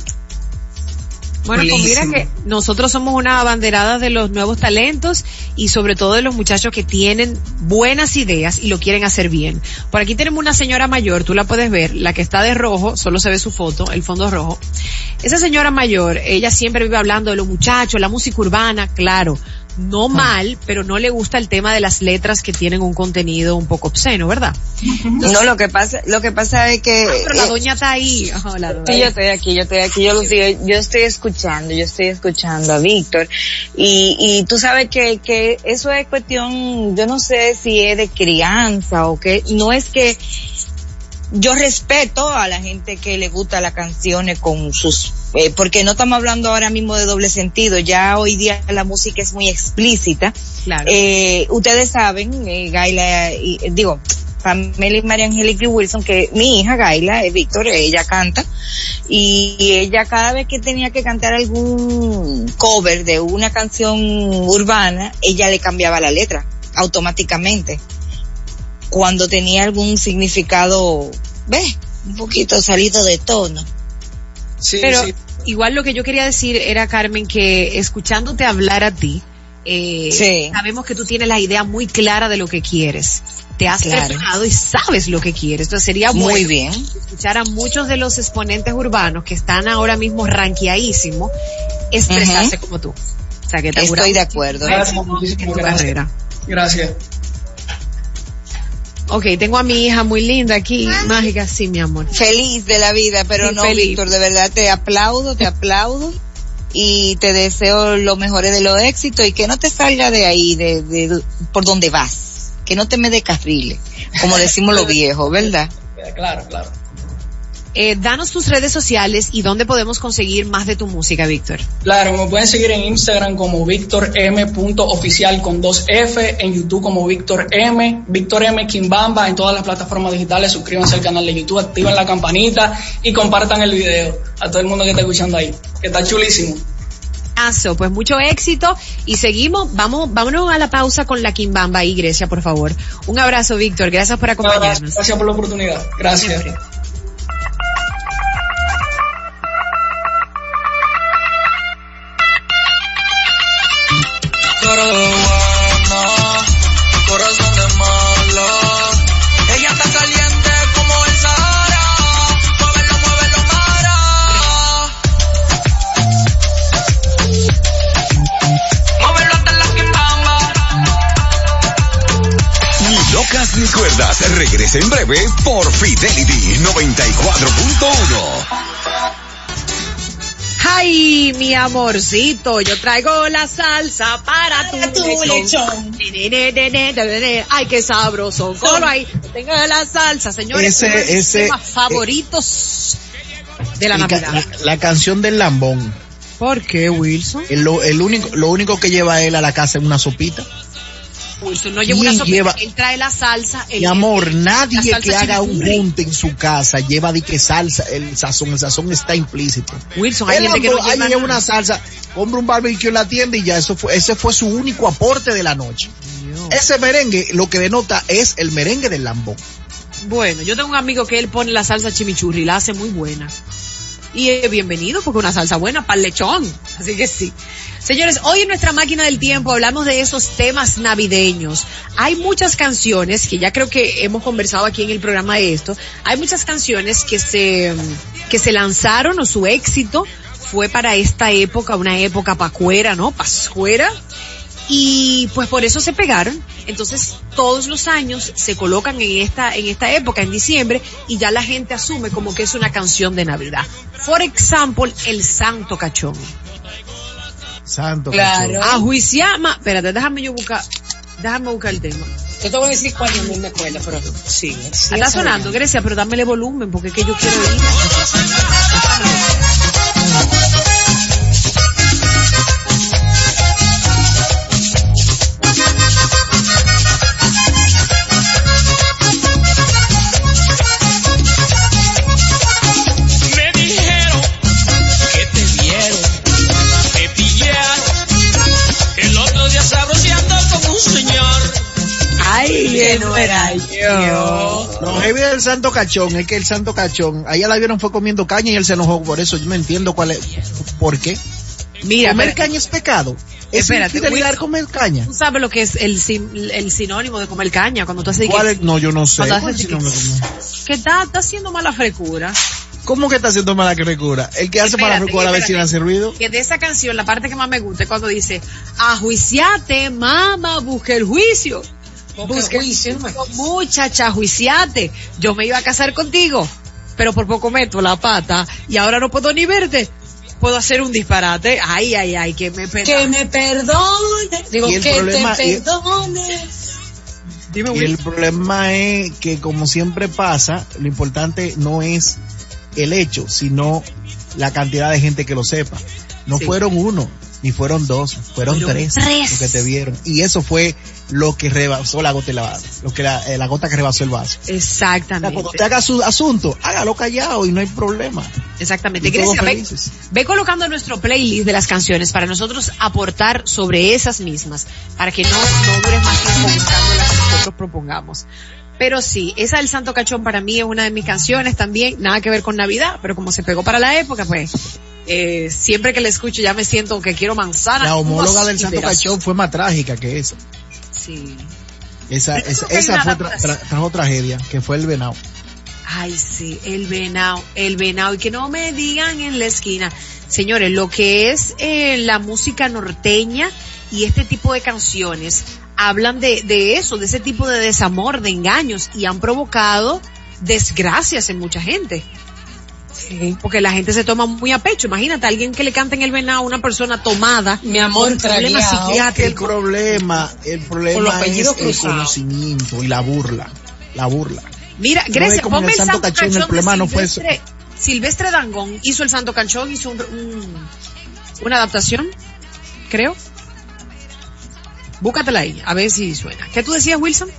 Bueno, pues mira que nosotros somos una abanderada de los nuevos talentos y sobre todo de los muchachos que tienen buenas ideas y lo quieren hacer bien. Por aquí tenemos una señora mayor, tú la puedes ver, la que está de rojo, solo se ve su foto, el fondo rojo. Esa señora mayor, ella siempre vive hablando de los muchachos, la música urbana, claro, no mal, pero no le gusta el tema de las letras que tienen un contenido un poco obsceno, ¿verdad? No, lo que pasa, lo que pasa es que... Ah, pero la eh, doña está ahí. Ajá, la doña. Sí, yo estoy aquí, yo estoy aquí, yo lo estoy, yo estoy escuchando, yo estoy escuchando a Víctor y, y tú sabes que, que eso es cuestión, yo no sé si es de crianza o que, no es que yo respeto a la gente que le gusta las canciones con sus, eh, porque no estamos hablando ahora mismo de doble sentido, ya hoy día la música es muy explícita. Claro. Eh, ustedes saben, eh, Gaila, y, eh, digo, Pamela y María Angélica Wilson, que mi hija Gaila, eh, Víctor, ella canta, y ella cada vez que tenía que cantar algún cover de una canción urbana, ella le cambiaba la letra, automáticamente. Cuando tenía algún significado, ve, un poquito salido de tono. Sí, Pero sí. igual lo que yo quería decir era, Carmen, que escuchándote hablar a ti, eh, Sí. sabemos que tú tienes la idea muy clara de lo que quieres. Te has Claro. preparado y sabes lo que quieres. Entonces sería Muy bueno bien. escuchar a muchos de los exponentes urbanos que están ahora mismo ranqueadísimos expresarse como tú. O sea, que te Estoy de acuerdo. Gracias, muchísimas gracias. carrera. Gracias. Ok, tengo a mi hija muy linda aquí, mágica, sí, mi amor. feliz de la vida, pero Sí, no, feliz. Víctor, de verdad te aplaudo, te aplaudo y te deseo lo mejor de los éxitos y que no te salga de ahí, de, de por donde vas, que no te me descarrile, como decimos los viejos, ¿verdad? Claro, claro. Eh, danos tus redes sociales y dónde podemos conseguir más de tu música, Víctor. Claro, me pueden seguir en Instagram como Víctor M. oficial con dos F, en YouTube como Víctor M, Víctor M. Kimbamba, en todas las plataformas digitales, suscríbanse al canal de YouTube, activen la campanita y compartan el video a todo el mundo que está escuchando ahí, que está chulísimo. Aso, pues mucho éxito y seguimos, vamos, vámonos a la pausa con la Kimbamba y Grecia, por favor. Un abrazo, Víctor, gracias por acompañarnos. Gracias por la oportunidad. Gracias. En breve por Fidelity 94.1. Ay, mi amorcito, yo traigo la salsa para tu, tu lechón. Ne, ne, ne, ne, ne, ne, ne. Ay, qué sabroso. Colo ahí. Tengo la salsa, señores. Ese- uno de mis ese- temas favoritos de la Navidad. la, la canción del lambón. ¿Por qué, Wilson? El único, lo único que lleva él a la casa es una sopita. Wilson no lleva él trae la salsa. él- Mi amor, nadie salsa que haga un junte en su casa lleva de que salsa, el sazón, el sazón está implícito. Wilson, hay El gente que no lleva una salsa, compra un barbecue en la tienda y ya eso fue, ese fue su único aporte de la noche. Ese merengue lo que denota es el merengue del lambón. Bueno, yo tengo un amigo que él pone la salsa chimichurri la hace muy buena. Y es bienvenido porque una salsa buena para el lechón. Así que sí. Señores, hoy en nuestra máquina del tiempo hablamos de esos temas navideños. Hay muchas canciones que ya creo que hemos conversado aquí en el programa de esto. Hay muchas canciones que se, que se lanzaron o su éxito fue para esta época, una época pacuera, ¿no? Pascuera y pues por eso se pegaron. Entonces todos los años se colocan en esta en esta época en diciembre y ya la gente asume como que es una canción de Navidad. Por ejemplo, el Santo Cachón. Santo Claro. cachorro. A juiciama, espérate, déjame yo buscar, déjame buscar el tema. Yo te voy a decir cuál es mi escuela, pero sí. sí Está es sonando. Grecia, pero dámele volumen porque es que yo quiero ir. Que no era yo. Lo heavy del santo cachón es que el santo cachón, allá la vieron fue comiendo caña y él se enojó por eso. Yo no entiendo cuál es, por qué. Mira, comer espérate. caña es pecado. Es Espérate, infidelidad comer caña. Tú sabes lo que es el, sin- el sinónimo de comer caña cuando tú haces que- ¿Cuál es? No, yo no sé. Cuando ¿Cuál haces es de el que- está, está haciendo mala frecura. ¿Cómo que está haciendo mala recura? El que hace mala Espérate, recura a ver si espérate. hace ruido. Que de esa canción, la parte que más me gusta es cuando dice, ajuiciate, mamá, busque el juicio. Busca juicio. Muchacha, juiciate. Yo me iba a casar contigo, pero por poco meto la pata y ahora no puedo ni verte. Puedo hacer un disparate. Ay, ay, ay, que me pena. Que me perdone. Digo, Y que problema- te y- perdone. Dime, Y el problema es que como siempre pasa, lo importante no es el hecho, sino la cantidad de gente que lo sepa. No Sí. fueron uno, ni fueron dos, fueron, Fueron tres, tres. los que te vieron. Y eso fue lo que rebasó la gota y la, lo que la, eh, la gota que rebasó el vaso. O sea, Exactamente. cuando usted haga su asunto, hágalo callado y no hay problema. Exactamente. Grecia, ve, colocando nuestro playlist de las canciones para nosotros aportar sobre esas mismas, para que no, no dures más tiempo buscando las que nosotros propongamos. Pero sí, esa del Santo Cachón para mí es una de mis canciones también, nada que ver con Navidad, pero como se pegó para la época, pues, eh, siempre que la escucho ya me siento que quiero manzana. La homóloga del Santo. Cachón fue más trágica que esa. Sí. Esa, esa, fue tra- adaptación. tra- trajo tragedia, que fue el venado. Ay, sí, el venado, el venado. Y que no me digan en la esquina. Señores, lo que es eh, la música norteña y este tipo de canciones hablan de, de eso, de ese tipo de desamor, de engaños y han provocado desgracias en mucha gente. Sí. Porque la gente se toma muy a pecho. Imagínate, alguien que le canta en el venado a una persona tomada. Mi amor, con problemas tragueado. el problema, el Con los problema es el conocimiento y la burla. La burla. Mira, No Grecia, en ponme el el Santo Cachón, el problema no fue eso. Silvestre, Silvestre Dangón hizo el Santo Cachón, hizo un, un- una adaptación, creo. Búscatela ahí, a ver si suena. ¿Qué tú decías, Wilson?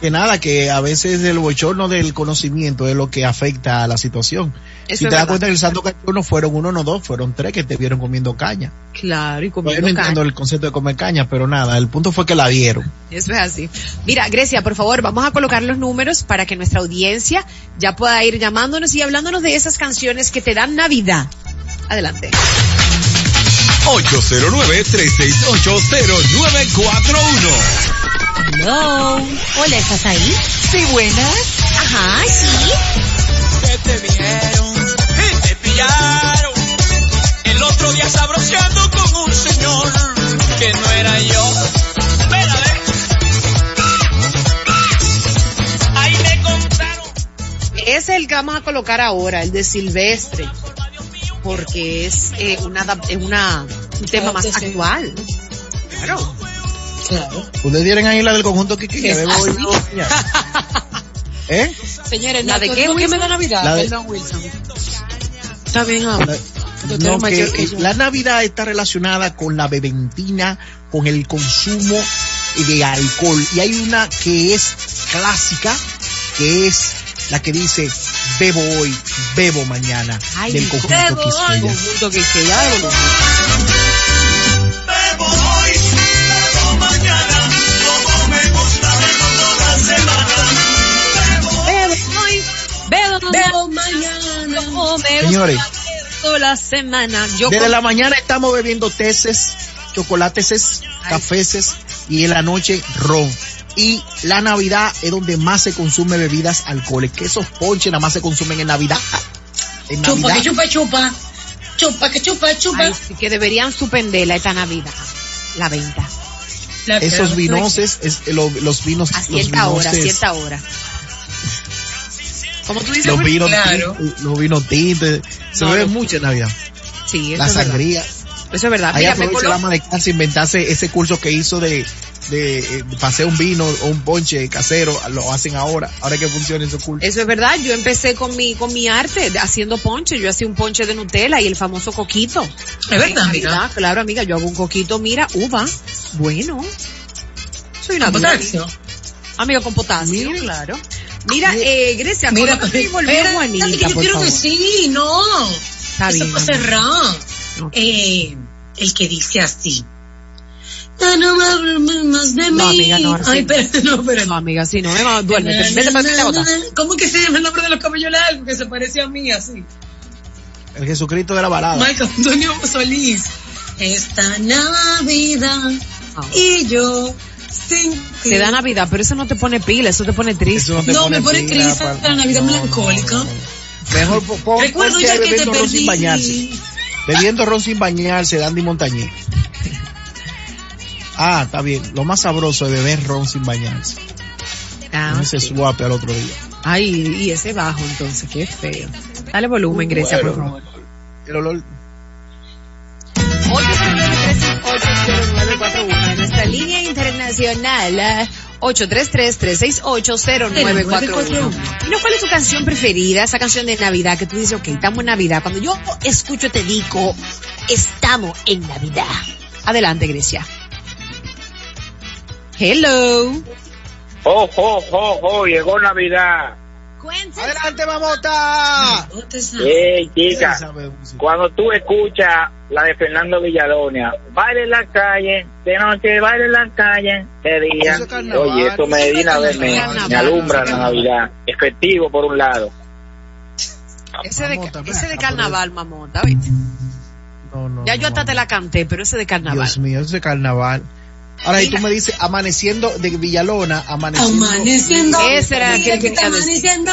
Que nada, que a veces el bochorno del conocimiento es lo que afecta a la situación. Eso si te das cuenta que el Santo no fueron uno, no dos, fueron tres que te vieron comiendo caña. Claro, y Yo comiendo no entiendo caña. el concepto de comer caña, pero nada, el punto fue que la vieron. Eso es así. Mira, Grecia, por favor, vamos a colocar los números para que nuestra audiencia ya pueda ir llamándonos y hablándonos de esas canciones que te dan Navidad. Adelante. 809-368-0941. Hello. Hola, ¿estás ahí? Sí, buenas. Ajá, sí. Que te vieron te pillaron. El otro día sabroseando con un señor que no era yo. Ven a ver. ese es el que vamos a colocar ahora, el de Silvestre, porque es eh, una, es una, un tema más actual. Claro. Claro. Ustedes tienen ahí la del conjunto así. ¿Eh? Señores, ¿La de qué, ¿tú qué me da Navidad? La de- Perdón, Wilson. Está bien, habla. Tú No, que, eh, la Navidad está relacionada con la beventina, con el consumo de alcohol. Y hay una que es clásica, que es la que dice, bebo hoy, bebo mañana, Ay, del conjunto bebo hoy, Quisqueya. conjunto Quisqueya volumen. Bebo hoy, bebo mañana, como me gusta bebo toda la semana. Bebo hoy, bebo, Bebo mañana. como me Señores. gusta toda la semana. Yo Desde con- la mañana estamos bebiendo teces, chocolates, cafeces y en la noche ron. Y la Navidad es donde más se consume bebidas alcohólicas. Que esos ponches nada más se consumen en Navidad. En Chupa, Navidad. que chupa, chupa. Chupa, que chupa, chupa. Ay, sí, que deberían suspenderla esta Navidad, la venta. La- Esos vinoses, es, lo- los vinos, A los cierta hora, a cierta hora. Como tú dices, los Wilson? vinos, Claro. tintes, los vinos tintes, se No, bebe no. mucho en Navidad. Sí, eso La es verdad. sangría. Eso es verdad. Ahí Mira, colo- la ama de casa inventarse ese curso que hizo de, de, eh, paseo un vino o un ponche casero, lo hacen ahora, ahora que funciona ese curso. Eso es verdad. Yo empecé con mi, con mi arte haciendo ponche. Yo hacía un ponche de Nutella y el famoso coquito. Es verdad, amiga. Claro, amiga. Yo hago un coquito, mira, uva. Bueno. Soy una Con dura. potasio. Amiga, con potasio, claro. Mira, eh, Grecia, Mira, ¿cómo te volvió espérate, Juanita, que yo por quiero favor? decir, no. Está Eso bien, fue cerrado. Eh, el que dice así. Ya no me hables más de mí. No, amiga, no, así Ay, no. espérate, no, espérate. No, amiga, sí, no, venga, duerme, vete para. ¿Cómo que se llama el nombre de los cabellos largos que se parece a mí así? El Jesucristo de la balada. Michael Antonio Solís. Esta Navidad Ah. y yo sin ti. Te da Navidad, pero eso no te pone pila, eso te pone triste. Eso te No, me pone pila crisis para- la Navidad no, melancólica. no, no, no. Mejor po- pon, Recuerdo ya que te bebiendo ron sin perdí. bañarse. Bebiendo ron sin bañarse, Dandy Montañé. Ah, está bien. Lo más sabroso es beber ron sin bañarse. Ah, Con ese sí. swap al otro día. Ay, y ese bajo entonces, qué feo. Dale volumen, Grecia, por favor. El olor 833-80941 en nuestra línea internacional eh, 833-368-0941 ¿Y no cuál es tu canción preferida? Esa canción de Navidad que tú dices, ok, estamos en Navidad. Cuando yo escucho te digo, estamos en Navidad. Adelante, Grecia. Hello. ¡Oh, oh, oh, oh! Llegó Navidad. ¡Adelante, mamota! ¡Ey, chica! Cuando tú escuchas la de Fernando Villalona, baile en la calle, de noche baile en la calle, de día. Eso es carnaval. Oye, eso me Eso es de una vez me, carnaval. me alumbra la Navidad. Efectivo por un lado. Ese de, Mamota, ese de acá, carnaval, mamota, ¿viste? No, no, Ya yo no, hasta te la canté, pero ese de carnaval. Dios mío, ese carnaval. Ahora, y tú Mira. me dices, amaneciendo de Villalona, amaneciendo. Amaneciendo. Ese era Mira aquel que que está amaneciendo.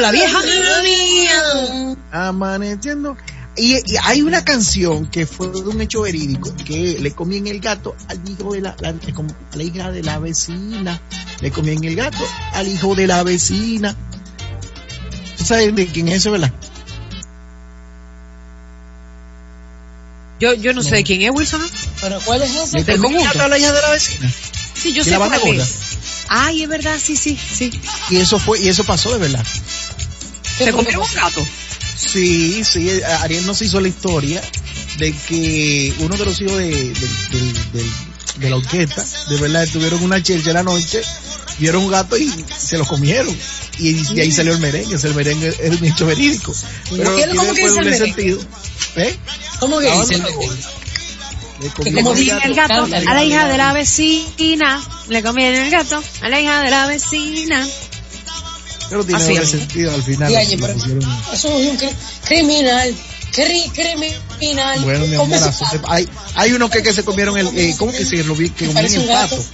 La vieja mía. Amaneciendo. Y, y hay una canción que fue de un hecho verídico, que le comían el gato al hijo de la, la- la hija de la vecina, le comían el gato al hijo de la vecina. ¿Tú sabes de quién es eso, verdad? Yo, yo no sé de quién es Wilson. Pero ¿cuál es ese? El a la hija de la vecina. Sí, yo ¿Y sé la cuál gorda? es. Ay, es verdad, sí, sí, sí. Y eso fue, y eso pasó de verdad. ¿Se comieron un gato? Sí, sí, eh, Ariel nos hizo la historia de que uno de los hijos de, de, de la orquesta, de verdad, tuvieron una chelcha la noche, vieron un gato y se lo comieron. Y, y ahí salió el merengue, o sea, el merengue es un hecho verídico. Pero ¿Qué- cómo tiene que dice el merengue? sentido. ¿Eh? ¿Cómo que dice? Le comieron el gato. El gato a la hija de la vecina. Le comieron el gato a la hija de la vecina. Pero tiene doble sentido al final. Le oye, pero eso es un cri- criminal. Cri- criminal. Bueno, mi ¿Cómo amor, hay, hay unos que, que se comieron el, eh, ¿cómo que se lo vi? Que comieron el pato.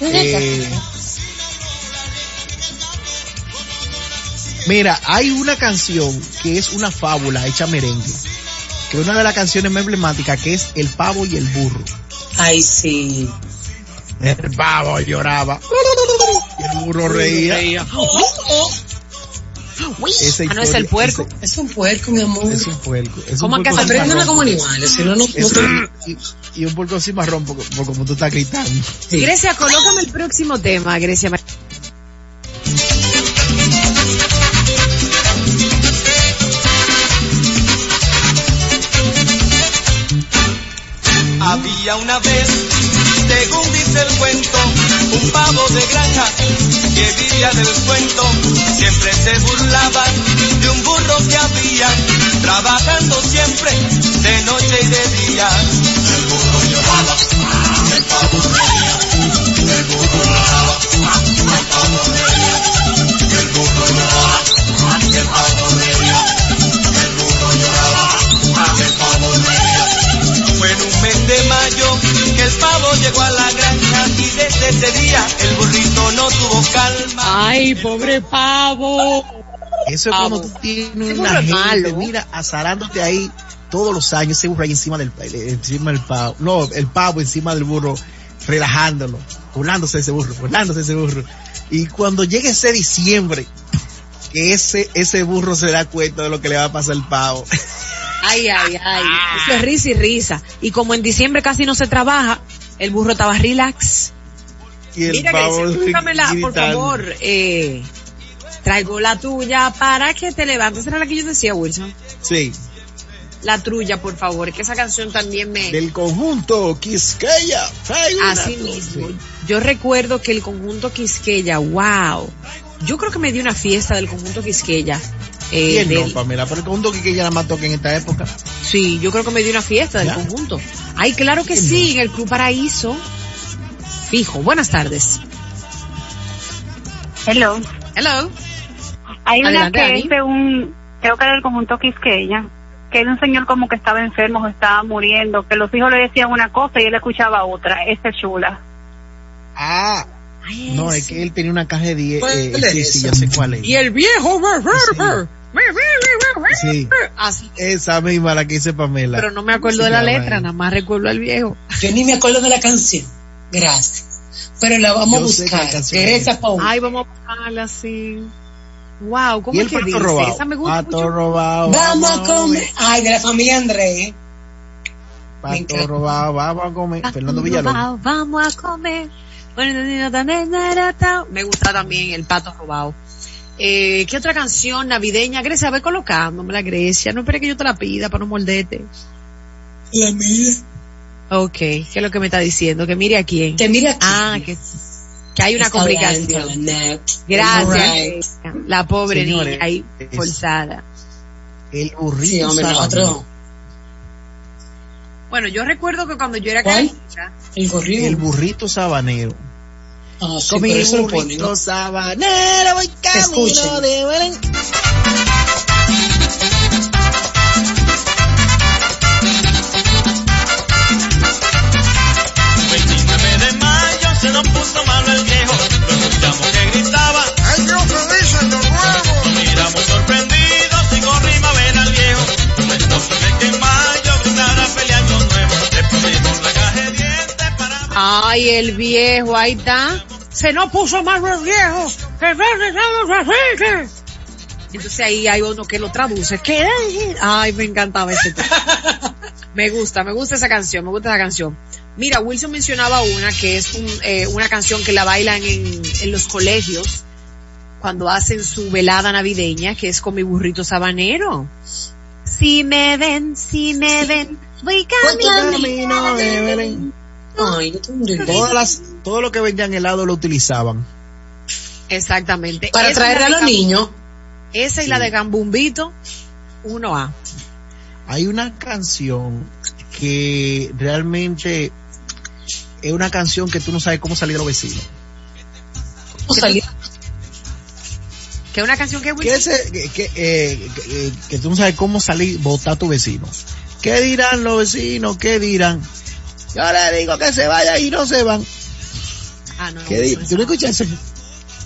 Eh, mira, hay una canción que es una fábula hecha merengue, que es una de las canciones más emblemáticas, que es El pavo y el burro. Ay, sí. El pavo lloraba. Y el burro reía. Esa Ah, no, es el puerco. ese- Es un puerco, mi amor. Es un puerco. Es ¿Cómo un que puerco cimarrón, como porque- animales, si no, no, no es te- un- y, y un puerco cimarrón, porque, por como tú estás gritando. Sí. Grecia, colócame el próximo tema, Grecia. Había una vez, según dice el cuento, un pavo de granja que vivía del cuento. Siempre se burlaban de un burro que había, trabajando siempre de noche y de día. El burro lloraba, el pavo reía. Tuvo calma. Ay, pobre pavo. Eso es Pavo. cuando tú tienes una gente, malo. mira, azarándote ahí todos los años, ese burro ahí encima del, encima del pavo. No, el pavo encima del burro, relajándolo, burlándose ese burro, burlándose ese burro. Y cuando llegue ese diciembre, que ese, ese burro se da cuenta de lo que le va a pasar al pavo. Ay, ay, ay. Eso es risa y risa. Y como en diciembre casi no se trabaja, el burro estaba relax. Y el Mira, búscamela, por favor. Eh, traigo la tuya para que te levantes. Era la que yo decía, Wilson. Sí, La trulla, por favor, que esa canción también me... del conjunto Quisqueya. Así mismo. sí. Yo recuerdo que el conjunto Quisqueya, wow. Yo creo que me di una fiesta del conjunto Quisqueya. Eh, ¿Quién no, del- Pamela? Pero el conjunto Quisqueya nada más toca en esta época. Sí, yo creo que me di una fiesta del ¿Ya? conjunto. Ay, claro que ¿Quién sí, en el Club Paraíso. Fijo. Buenas tardes. Hello. Hello. Hay una Adelante, que Dani. es de un, creo que del conjunto Quisqueya, que era un señor como que estaba enfermo, o estaba muriendo, que los hijos le decían una cosa y él escuchaba otra. Esa es chula. Ah, Ay, no, es sí. que él tenía una caja de 10. ¿Cuál Eh, sí, sí, ya sé cuál es. Y el viejo. Sí, Así. esa misma la que dice Pamela. Pero no me acuerdo Se de la letra, nada más recuerdo al viejo. Yo ni me acuerdo de la canción. Gracias. Pero la vamos Yo a que buscar. Teresa Paul. Ay, vamos a buscarla así. Wow, ¿cómo Y es el que pato dice? robado. Esa me gusta Pato mucho. robado. Vamos a comer. Ay, de la familia Andrés. Me Pato robado, vamos a comer. Fernando Villalobos. Vamos a comer. Me gusta también el pato robado. Eh, ¿Qué otra canción navideña? Grecia, ve colocándome la Grecia. No espere que yo te la pida para no morderte. La mía. Ok, ¿qué es lo que me está diciendo? Que mire a quién. Que mira aquí. Ah, que, que hay una Está complicación. Gracias. Grecia. La pobre Señores, niña ahí es- forzada. El burrito. Sí. Bueno, yo recuerdo que cuando yo era ¿Cuál? carajita, El. El burrito sabanero. Ah, sí, lo ponen. burrito sabanero voy camino de nos puso malo el viejo, lo escuchamos que gritaba. ¡Ay, Dios me dice de nuevo! Nos miramos sorprendidos y corrimos a ver al viejo. No es posible que en mayo gritara peleando nuevo. Le pusimos la caja de dientes para... ay, el viejo, ahí está. Se nos puso mal el viejo. Que regresamos así. Entonces ahí hay uno que lo traduce. ¿Qué? Ay, me encantaba ese tema. Me gusta, me gusta esa canción, me gusta esa canción. Mira, Wilson mencionaba una que es un, eh, una canción que la bailan en, en los colegios cuando hacen su velada navideña, que es con mi burrito sabanero. Si me ven, si me ven, voy. Camino de Belén. Ay, yo tengo un delay. Todas las, todo lo que vendían helado lo utilizaban. Exactamente. Para y a los niños. Esa y la de Gambumbito, uno A. Hay una canción que realmente es una canción que tú no sabes cómo salir a los vecinos. ¿Cómo salió? Que es una canción que Que, ese, que, que, eh, que, eh, que tú no sabes cómo salir, votar a tu vecino. ¿Qué dirán los vecinos? ¿Qué dirán? Yo le digo que se vaya y no se van. Ah, no, ¿Qué di- no, ¿Tú no escuchas eso?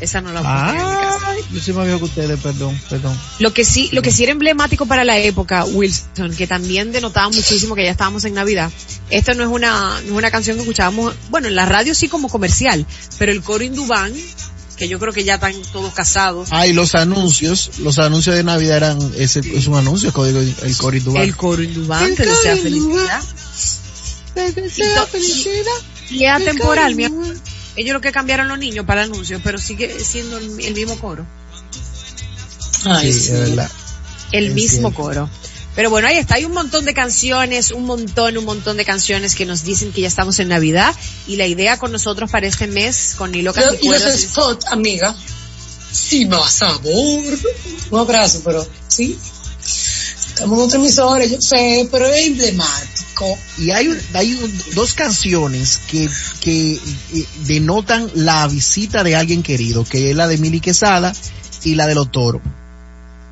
Esa no la voy a poner en mi casa. Yo soy más viejo que ustedes, perdón, perdón. Lo que sí, lo que sí era emblemático para la época, Wilson, que también denotaba muchísimo que ya estábamos en Navidad. Esta no es una, no es una canción que escuchábamos, bueno, en la radio sí como comercial, pero el coro Indubán, que yo creo que ya están todos casados. Ah, y los anuncios, los anuncios de Navidad eran, ese es un anuncio, el código, el coro indubán. El coro indubán te desea felicidad. Y es atemporal, mi amor. Ellos lo que cambiaron los niños para el anuncio, pero sigue siendo el, el mismo coro. Ay, sí, sí. es verdad. El Es mismo cierto. coro. Pero bueno, ahí está, hay un montón de canciones, un montón, un montón de canciones que nos dicen que ya estamos en Navidad y la idea con nosotros para este mes, con Ni Locas Yo- ni y los es- spot, amiga. Sí, más sabor. Un abrazo, pero sí. Estamos en otra emisora, yo sé, pero es emblemático. Y hay, un- hay dos canciones que, que eh, denotan la visita de alguien querido, que es la de Mili Quesada y la de los toros.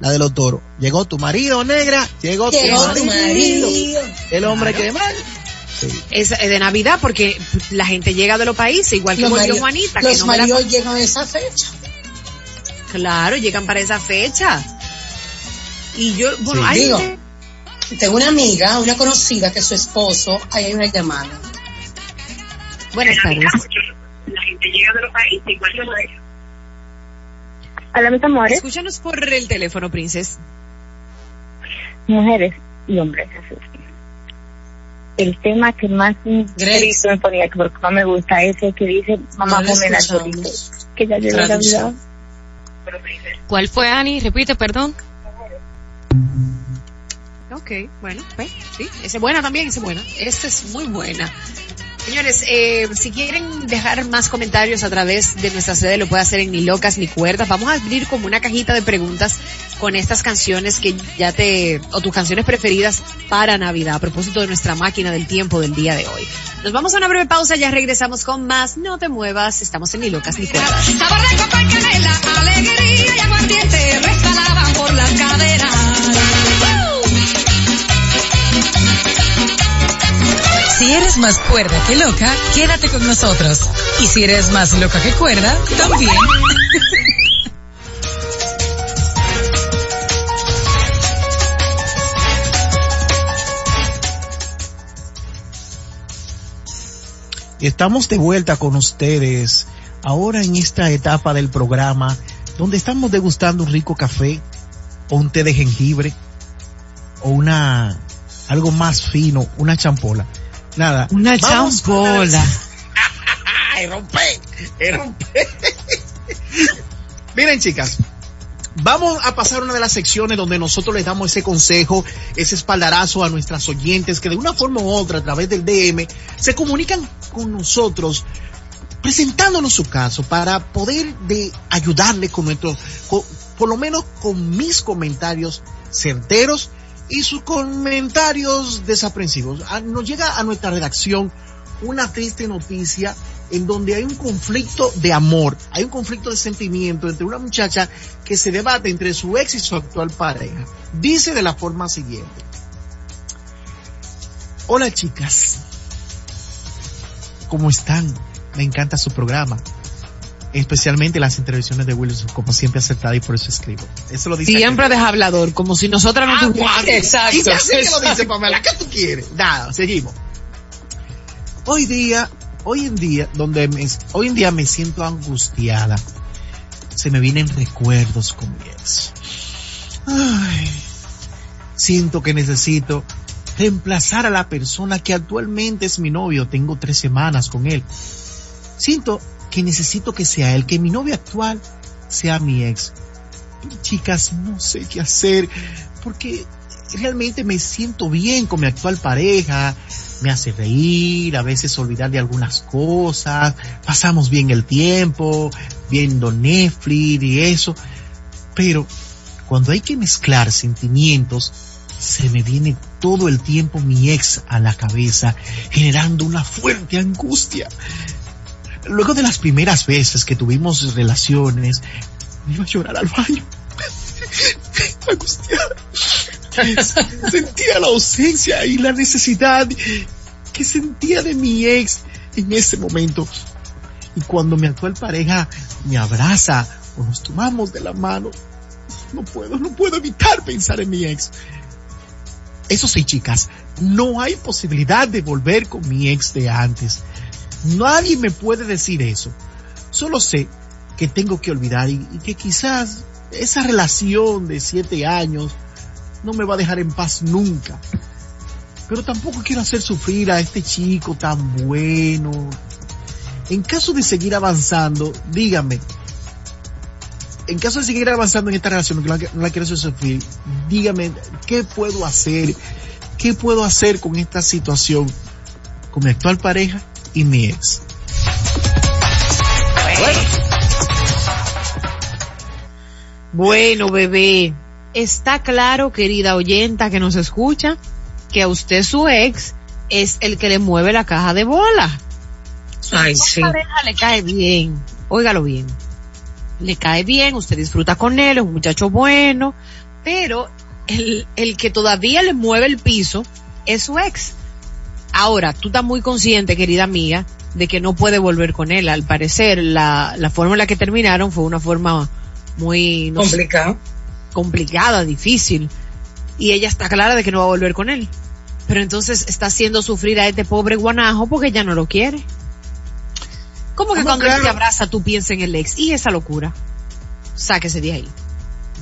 La de los toros. Llegó tu marido, negra, llegó, Llegó tu marido. marido. El hombre que más. es de Navidad porque la gente llega de los países, igual que Los, volvió maridos- Juanita, que los no me la- maridos llegan a esa fecha. Claro, llegan para esa fecha. Y yo, bueno, Sí. hay Digo, gente- Tengo una amiga, una conocida, que su esposo, ahí hay una llamada. Buenas tardes. La gente llega de los países igual que nosotros. Hola, mis amores, Escúchanos por el teléfono, princes. mujeres y hombres. El tema que más triste me ponía, que porque más me gusta, es el que dice mamá No come la que ya llegó la. Navidad. ¿Cuál fue, Ani? Repite, perdón. Ok, bueno, pues, sí, esa es buena también, esa es buena. Esta es muy buena. Señores, eh, si quieren dejar más comentarios a través de nuestra sede, lo puede hacer en Ni Locas Ni Cuerdas. Vamos a abrir como una cajita de preguntas con estas canciones que ya te, o tus canciones preferidas para Navidad, a propósito de nuestra máquina del tiempo del día de hoy. Nos vamos a una breve pausa, ya regresamos con más. No te muevas, estamos en Ni Locas Ni Cuerdas. Sabor y canela, alegría y aguardiente por las caderas. Si eres más cuerda que loca, quédate con nosotros. Y si eres más loca que cuerda, también. Estamos de vuelta con ustedes ahora en esta etapa del programa donde estamos degustando un rico café o un té de jengibre o una algo más fino, una champola. Nada. Una vamos champola. ¡Ay, rompé! ¡Ay, rompé! Miren, chicas, vamos a pasar una de las secciones donde nosotros les damos ese consejo, ese espaldarazo a nuestras oyentes que de una forma u otra a través del DM se comunican con nosotros presentándonos su caso para poder de ayudarle con nuestro, con- por lo menos con mis comentarios certeros y sus comentarios desaprensivos. Ah, Nos llega a nuestra redacción una triste noticia en donde hay un conflicto de amor, hay un conflicto de sentimiento entre una muchacha que se debate entre su ex y su actual pareja. Dice de la forma siguiente. Hola chicas, ¿cómo están? Me encanta su programa. Especialmente las intervenciones de Wilson, como siempre acertada y por eso escribo. Eso lo dice Siempre deja hablador, como si nosotras no Ah, tuviéramos. Exacto, Y así que lo dice Pamela, ¿qué tú quieres? Nada, seguimos. Hoy día, hoy en día, donde me, hoy en día me siento angustiada. Se me vienen recuerdos con mi ex. Ay, siento que necesito reemplazar a la persona que actualmente es mi novio. Tengo tres semanas con él. Siento que necesito que sea él, que mi novio actual sea mi ex. Chicas, no sé qué hacer porque realmente me siento bien con mi actual pareja, me hace reír, a veces olvidar de algunas cosas, pasamos bien el tiempo, viendo Netflix y eso, pero cuando hay que mezclar sentimientos, se me viene todo el tiempo mi ex a la cabeza, generando una fuerte angustia. Luego de las primeras veces que tuvimos relaciones, me iba a llorar al baño. Angustiada. Sentía la ausencia y la necesidad que sentía de mi ex en ese momento. Y cuando mi actual pareja me abraza o nos tomamos de la mano, no puedo, no puedo evitar pensar en mi ex. Eso sí, chicas, no hay posibilidad de volver con mi ex de antes. Nadie me puede decir eso. Solo sé que tengo que olvidar y, que quizás esa relación de siete años no me va a dejar en paz nunca. Pero tampoco quiero hacer sufrir a este chico tan bueno. En caso de seguir avanzando, dígame, en caso de seguir avanzando en esta relación, no la, la quiero hacer sufrir, dígame, ¿qué puedo hacer? ¿Qué puedo hacer con esta situación? Con mi actual pareja y mi ex. Bueno, bebé, está claro, querida oyenta que nos escucha, que a usted su ex es el que le mueve la caja de bola. Su Ay, sí. pareja le cae bien, óigalo bien. Le cae bien, usted disfruta con él, es un muchacho bueno, pero el, el que todavía le mueve el piso es su ex. Ahora, tú estás muy consciente, querida amiga, de que no puede volver con él. Al parecer, la, la forma en la que terminaron fue una forma muy no Complicado. complicada, difícil. Y ella está clara de que no va a volver con él. Pero entonces está haciendo sufrir a este pobre guanajo porque ella no lo quiere. ¿Cómo que cuando él te abraza tú piensas en el ex? Y esa locura. Sáquese de ahí.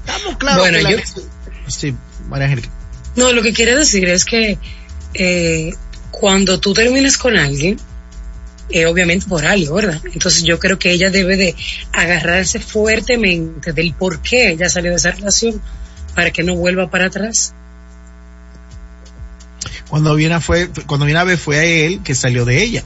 Estamos claros Bueno, que yo- Sí, María Angélica. No, lo que quiere decir es que eh, cuando tú terminas con alguien, eh, obviamente por algo, ¿verdad? Entonces yo creo que ella debe de agarrarse fuertemente del por qué ella salió de esa relación para que no vuelva para atrás. Cuando viene fue, cuando viene a ver fue a él que salió de ella.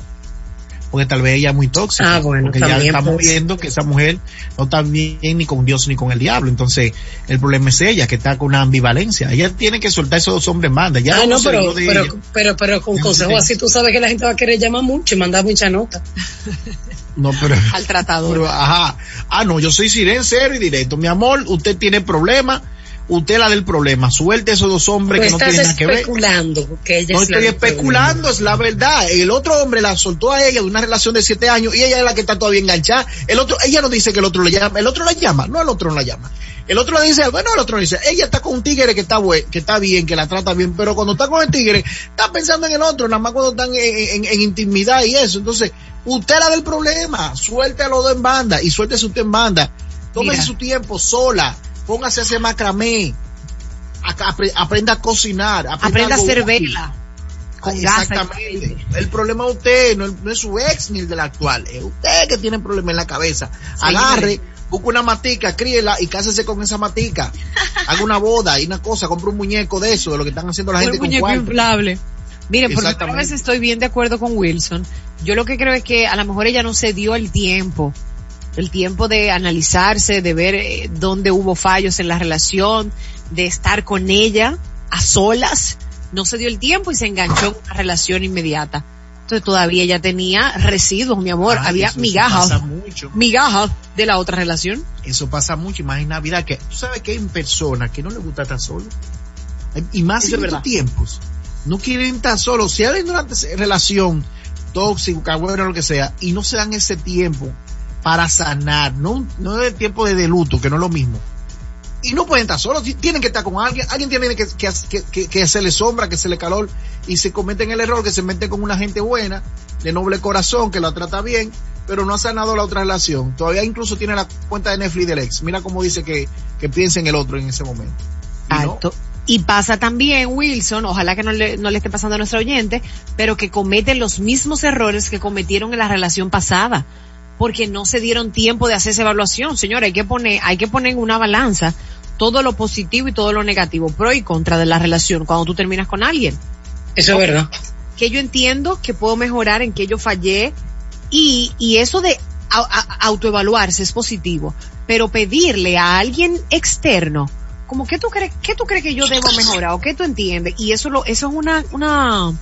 Porque tal vez ella es muy tóxica. Ah, bueno, porque ya estamos puede ser. viendo que esa mujer no está bien ni con Dios ni con el diablo. Entonces, el problema es ella, que está con una ambivalencia. Ella tiene que soltar esos dos hombres en banda. Ya ah, no, pero, de pero, pero, pero con consejos así tú sabes que la gente va a querer llamar mucho y mandar mucha nota. No, pero, Al tratador. pero, ajá. Ah, no, yo soy sincero y directo. Mi amor, usted tiene problemas. Usted la del problema. Suelte esos dos hombres que no tienen nada que ver. especulando que ella No es estoy especulando, es la verdad. El otro hombre la soltó a ella de una relación de siete años y ella es la que está todavía enganchada. El otro, ella no dice que el otro le llama, el otro la llama, no el otro no la llama. El otro le dice, bueno, el otro le dice, ella está con un tigre que está buen, que está bien, que la trata bien, pero cuando está con el tigre, está pensando en el otro, nada más cuando están en, en- en intimidad y eso. Entonces, usted la del problema, suelte a los dos en banda y suéltese usted en banda. Tómese Mira. su tiempo sola, póngase a hacer macramé, a- apre- aprenda a cocinar, Aprenda a algo hacer vela. Con Exactamente. El problema es usted, no, no es su ex ni el del actual. Es usted que tiene problema en la cabeza. Agarre, busque una matica, críela y cásese con esa matica. Haga una boda y una cosa, compre un muñeco de eso, de lo que están haciendo la Un gente con muñeco cuarto. inflable. Miren, por primera vez estoy bien de acuerdo con Wilson. Yo lo que creo es que a lo mejor ella no se dio el tiempo, el tiempo de analizarse, de ver eh, dónde hubo fallos en la relación, de estar con ella a solas. No se dio el tiempo y se enganchó en una relación inmediata. Entonces todavía ella tenía residuos, mi amor. Ay, Había migajas, migajas de la otra relación. Eso pasa mucho, en Navidad, que tú sabes que hay personas que no les gusta estar solo. Y más Eso en estos tiempos. No quieren estar solos. Si hay una relación tóxica, bueno, lo que sea, y no se dan ese tiempo para sanar, no, no es el tiempo de, de luto, que no es lo mismo. Y no pueden estar solos, tienen que estar con alguien, alguien tiene que, que, que, que hacerle sombra, que hacerle calor, y se cometen el error que se meten con una gente buena, de noble corazón, que la trata bien, pero no ha sanado la otra relación. Todavía incluso tiene la cuenta de Netflix del ex. Mira cómo dice que, que piensa en el otro en ese momento. Y. Y pasa también, Wilson, ojalá que no le, no le esté pasando a nuestro oyente, pero que cometen los mismos errores que cometieron en la relación pasada, porque no se dieron tiempo de hacer esa evaluación. Señora, hay que poner, hay que poner en una balanza todo lo positivo y todo lo negativo, pro y contra de la relación cuando tú terminas con alguien. Eso es verdad. Que yo entiendo que puedo mejorar en que yo fallé y, y eso de autoevaluarse es positivo, pero pedirle a alguien externo, como qué tú crees, qué tú crees que yo debo mejorar o qué tú entiendes y eso lo, eso es una, una,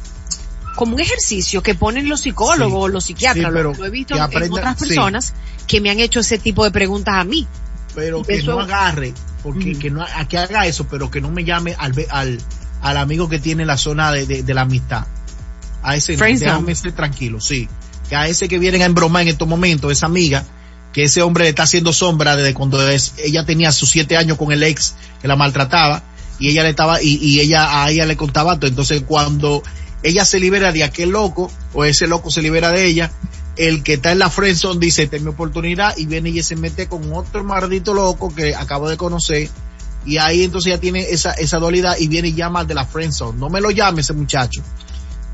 como un ejercicio que ponen los psicólogos, los psiquiatras, Sí, pero lo, he visto en- otras sí. personas que me han hecho ese tipo de preguntas a mí. pero que Eso- no agarre, porque que no, a que haga eso, pero que no me llame al, al, al amigo que tiene la zona de, de, de la amistad. A ese no, déjame ser tranquilo, sí. Que a ese que vienen a embromar en estos momentos, esa amiga, que ese hombre le está haciendo sombra desde cuando es- ella tenía sus siete años con el ex que la maltrataba, y ella le estaba, y, y ella, a ella le contaba todo. Entonces cuando ella se libera de aquel loco, o ese loco se libera de ella, el que está en la friendzone dice, esta es mi oportunidad, y viene y se mete con otro maldito loco que acabo de conocer, y ahí entonces ya tiene esa, esa dualidad y viene y llama al de la friendzone. No me lo llame ese muchacho.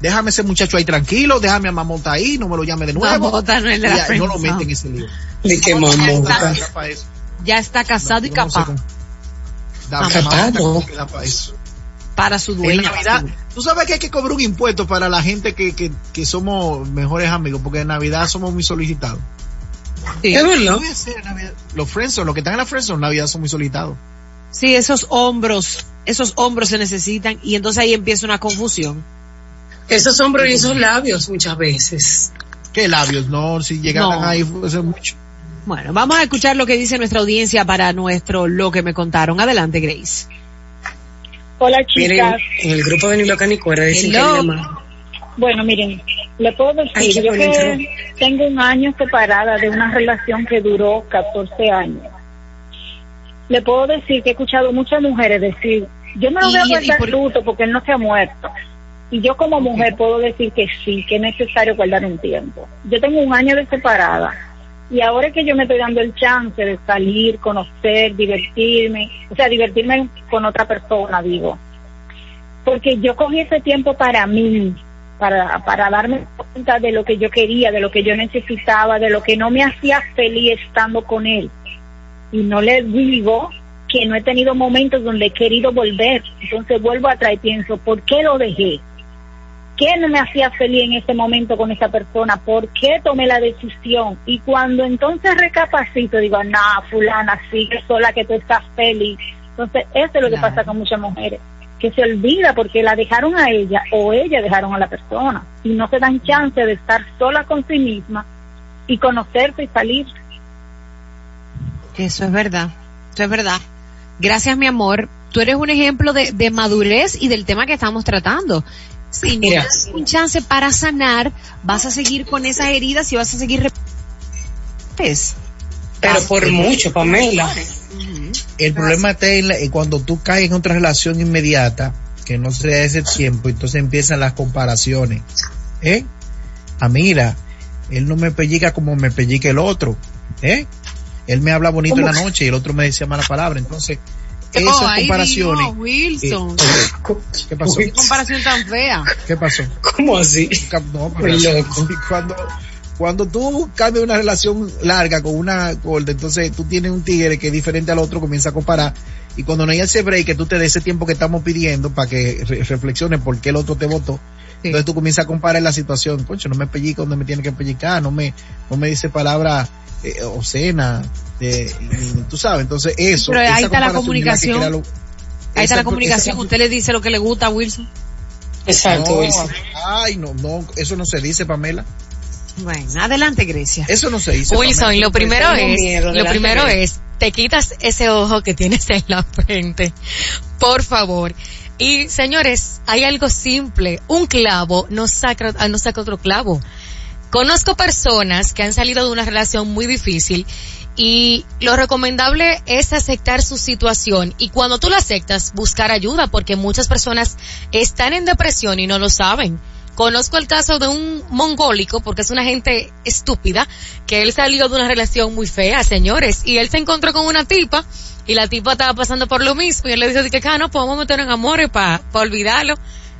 Déjame ese muchacho ahí tranquilo, déjame a Mamota ahí, no me lo llame de nuevo. Mamota no es de la no lo friendzone. mete en ese lío. Ni que Mamota Ya está casado y Yo no sé capaz cómo- Da- Mamota capaz, no. Para su En dueña. Navidad, tú sabes que hay que cobrar un impuesto para la gente que, que, que somos mejores amigos, porque en Navidad somos muy solicitados. Sí. Es verdad. En. Los friendzone, los que están en la friendzone en Navidad son muy solicitados. Sí, esos hombros, esos hombros se necesitan y entonces ahí empieza una confusión. Esos hombros y esos labios muchas veces. ¿Qué labios? No, si llegaran No. ahí fue ser mucho. Bueno, vamos a escuchar lo que dice nuestra audiencia para nuestro lo que me contaron. Adelante, Grace. Hola Miren, chicas. en el grupo de Ni Loca Ni Cuerda dicen que Hello. hay llamada. Bueno, miren, le puedo decir, yo que tengo un año separada de una relación que duró 14 años. Le puedo decir que he escuchado muchas mujeres decir, yo me lo voy a guardar por- luto porque él no se ha muerto. Y yo como mujer puedo decir que sí, que es necesario guardar un tiempo. Yo tengo un año de separada y ahora que yo me estoy dando el chance de salir, conocer, divertirme, o sea, divertirme con otra persona, digo porque yo cogí ese tiempo para mí, para, para darme cuenta de lo que yo quería, de lo que yo necesitaba, de lo que no me hacía feliz estando con él. Y no le digo que no he tenido momentos donde he querido volver. Entonces vuelvo atrás y pienso, ¿por qué lo dejé? ¿Qué no me hacía feliz en ese momento con esa persona? ¿Por qué tomé la decisión? Y cuando entonces recapacito, digo, nah, fulana, sigue sola que tú estás feliz. Entonces, eso es lo que Claro. pasa con muchas mujeres que se olvida porque la dejaron a ella o ella dejaron a la persona y no se dan chance de estar sola con sí misma y conocerse y salir. Eso es verdad, eso es verdad. Gracias, mi amor. Tú eres un ejemplo de, de madurez y del tema que estamos tratando. Si no Mira. das un chance para sanar, vas a seguir con esas heridas y vas a seguir... Pero por mucho, Pamela. El problema está en, la- en cuando tú caes en otra relación inmediata, que no se da ese tiempo, entonces empiezan las comparaciones. ¿Eh? Ah, mira, él no me pellica como me pellica el otro. ¿Eh? Él me habla bonito en la noche y el otro me decía mala palabra. Entonces, esas Oh, comparaciones. Wilson. eh, ¿Qué pasó? Qué comparación tan fea. ¿Qué pasó? ¿Cómo así? No, loco. cuando cuando tú cambias una relación larga con una gorda, entonces tú tienes un tigre que es diferente al otro, comienza a comparar. Y cuando no hay ese break, que tú te des ese tiempo que estamos pidiendo para que re- reflexiones por qué el otro te votó, entonces tú comienzas a comparar la situación. Concho, no me pellica donde me tiene que pellicar, no me, no me dice palabras eh, obscenas, eh, y tú sabes, entonces eso. Pero ahí está la comunicación. lo- Ahí está esa- la comunicación. esa- Usted le dice lo que le gusta a Wilson. Exacto, No, Wilson. Ay, no, no, eso no se dice, Pamela. Bueno, adelante, Grecia. Eso no se dice. Wilson, Pamela. lo primero tengo es, miedo, lo primero es, te quitas ese ojo que tienes en la frente, por favor. Y señores, hay algo simple, un clavo no saca, ah, no saca otro clavo. Conozco personas que han salido de una relación muy difícil y lo recomendable es aceptar su situación y cuando tú la aceptas, buscar ayuda porque muchas personas están en depresión y no lo saben. Conozco el caso de un mongólico, porque es una gente estúpida, que él salió de una relación muy fea, señores, y él se encontró con una tipa, y la tipa estaba pasando por lo mismo, y él le dijo, que ah, no, podemos meter en amores para olvidarlo.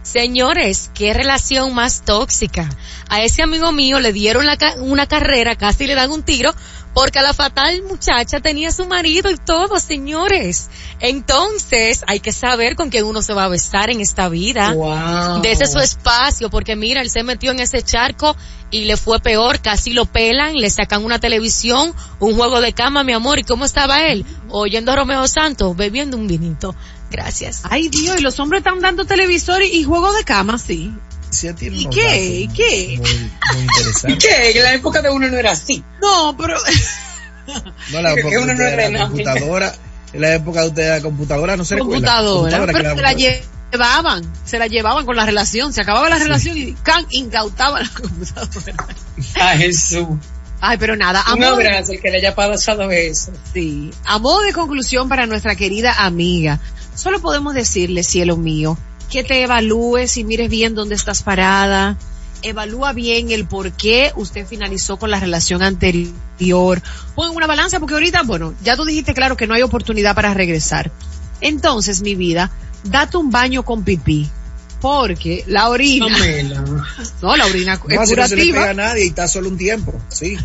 Señores, qué relación más tóxica. A ese amigo mío le dieron la ca- una carrera, casi le dan un tiro, porque a la fatal muchacha tenía su marido y todo, señores. Entonces, hay que saber con quién uno se va a besar en esta vida. Wow. Dese su espacio, porque mira, él se metió en ese charco y le fue peor, casi lo pelan, le sacan una televisión, un juego de cama, mi amor, ¿y cómo estaba él? Oyendo a Romeo Santos, bebiendo un vinito. Gracias. Ay, Dios, y los hombres están dando televisor y, juego de cama, sí. Sí, tiene ¿Y qué? datos ¿Y qué? Muy, muy ¿Y interesante. qué? En la época de uno no era así. No, pero... No, la época uno de no era la computadora, en la época de ustedes la computadora, no se recuerda. computadora, pero la computadora. llevaban, se la llevaban con la relación, se acababa la relación y can, incautaban la computadora. A Jesús. Ay, pero nada, a Un modo, abrazo, el que le haya pasado eso. sí, a modo de conclusión para nuestra querida amiga, solo podemos decirle, cielo mío, que te evalúes y mires bien dónde estás parada, evalúa bien el por qué usted finalizó con la relación anterior. Pon una balanza porque ahorita, bueno, ya tú dijiste claro que no hay oportunidad para regresar. Entonces, mi vida, date un baño con pipí. Porque la orina. No, la orina No, es así no se le pega curativa. a nadie y está solo un tiempo. Sí.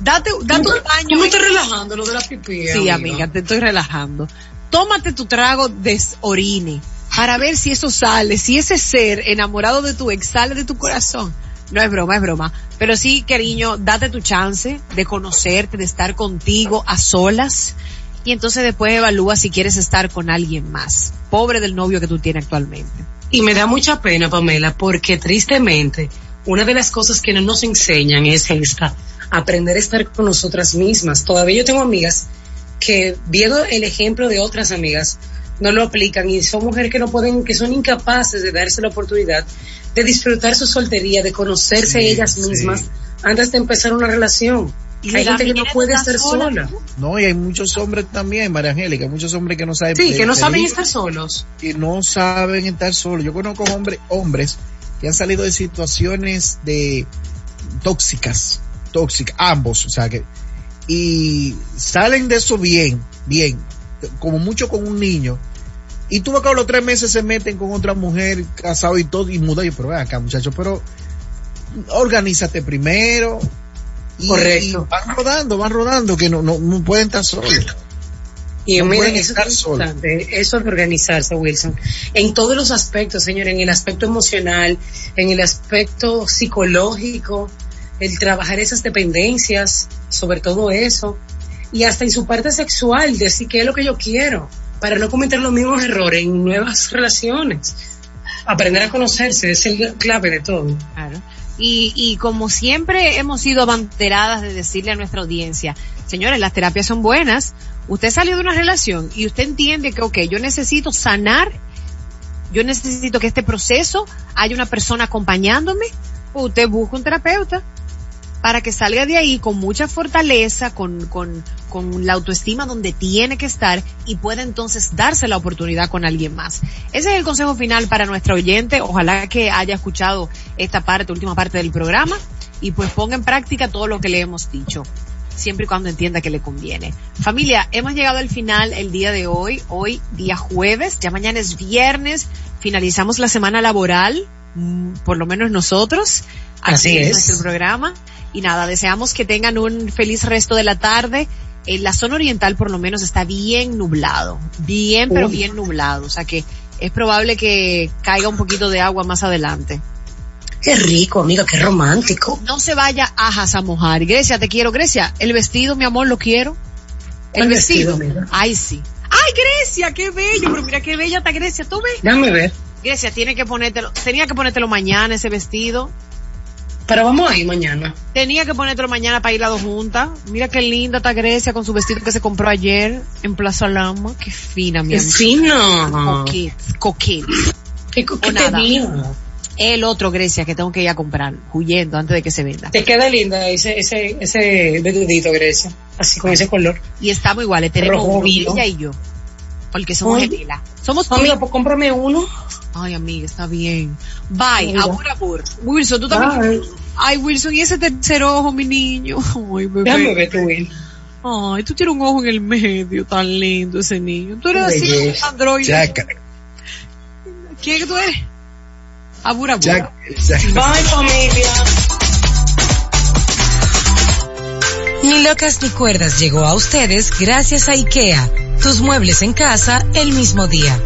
Date, date un baño. Me estás relajando lo de la pipí. Sí, amiga, te estoy relajando. Tómate tu trago de orine para ver si eso sale, si ese ser enamorado de tu ex sale de tu corazón. No es broma, es broma. Pero sí, cariño, date tu chance de conocerte, de estar contigo a solas. Y entonces después evalúa si quieres estar con alguien más. Pobre del novio que tú tienes actualmente. Y me da mucha pena, Pamela, porque tristemente, una de las cosas que no nos enseñan es esta, aprender a estar con nosotras mismas. Todavía yo tengo amigas que, viendo el ejemplo de otras amigas, no lo aplican y son mujeres que no pueden, que son incapaces de darse la oportunidad de disfrutar su soltería, de conocerse Sí, ellas sí. mismas antes de empezar una relación. Y Hay la gente que no puede estar sola, sola. No, y hay muchos hombres también, María Angélica, muchos hombres que no saben. Sí, que no saben estar solos. Que no saben estar solos. Yo conozco hombres, hombres que han salido de situaciones de tóxicas, tóxicas, ambos, o sea que, y salen de eso bien, bien, como mucho con un niño. Y tú que a los tres meses se meten con otra mujer, casado y todo, y muda. Y pero ven acá, muchacho, pero organízate primero. Y, Correcto. y van rodando, van rodando, que no, no, no pueden estar solos. Y No pueden eso estar es solos. eso de organizarse, Wilson. En todos los aspectos, señor, en el aspecto emocional, en el aspecto psicológico, el trabajar esas dependencias, sobre todo eso, y hasta en su parte sexual, decir qué es lo que yo quiero, para no cometer los mismos errores en nuevas relaciones. Aprender a conocerse es el clave de todo. Claro. Y, y como siempre hemos sido abanderadas de decirle a nuestra audiencia, señores, las terapias son buenas. Usted salió de una relación y usted entiende que, ok, yo necesito sanar, yo necesito que este proceso haya una persona acompañándome, usted busca un terapeuta para que salga de ahí con mucha fortaleza, con, con, con la autoestima donde tiene que estar y pueda entonces darse la oportunidad con alguien más. Ese es el consejo final para nuestra oyente. Ojalá que haya escuchado esta parte, última parte del programa y pues ponga en práctica todo lo que le hemos dicho siempre y cuando entienda que le conviene. Familia, hemos llegado al final el día de hoy, hoy día jueves, ya mañana es viernes, finalizamos la semana laboral, mm, por lo menos nosotros, Así es. nuestro programa. Y nada, deseamos que tengan un feliz resto de la tarde. En la zona oriental por lo menos está bien nublado, bien pero bien nublado, o sea que es probable que caiga un poquito de agua más adelante. Qué rico, amiga, qué romántico. No se vaya ajas a mojar. Grecia, te quiero. Grecia, el vestido, mi amor, lo quiero. El ¿Cuál vestido. vestido? Ay, sí. Ay, Grecia, qué bello. Pero mira qué bella está Grecia. ¿Tú ves? Déjame ver. Grecia, tiene que ponértelo. Tenía que ponértelo mañana ese vestido. Pero vamos a ir mañana. Tenía que ponértelo mañana para ir las dos juntas. Mira qué linda está Grecia con su vestido que se compró ayer en Plaza Lama. Qué fina, mi Qué amor. fino. Coquet, coquet. Qué. El otro Grecia que tengo que ir a comprar, huyendo antes de que se venda. Te queda linda ese, ese, ese vestidito, Grecia. Así con ese color. Y estamos iguales, tenemos Rojo ella y yo. Porque somos gemelas. Somos Amiga, pues cómprame uno. Ay, amiga, está bien. Bye, Mira. abur, abur. Wilson, tú también. Bye. Ay, Wilson, y ese tercer ojo, mi niño. Ay, bebé. Déjame ver tu Will. Ay, tú tienes un ojo en el medio, tan lindo ese niño. Tú eres así, androide. Jack, ¿Quién es que tú eres? Abur, abur. Jack, Jack. Bye, familia. Ni locas ni cuerdas llegó a ustedes gracias a IKEA. Tus muebles en casa el mismo día.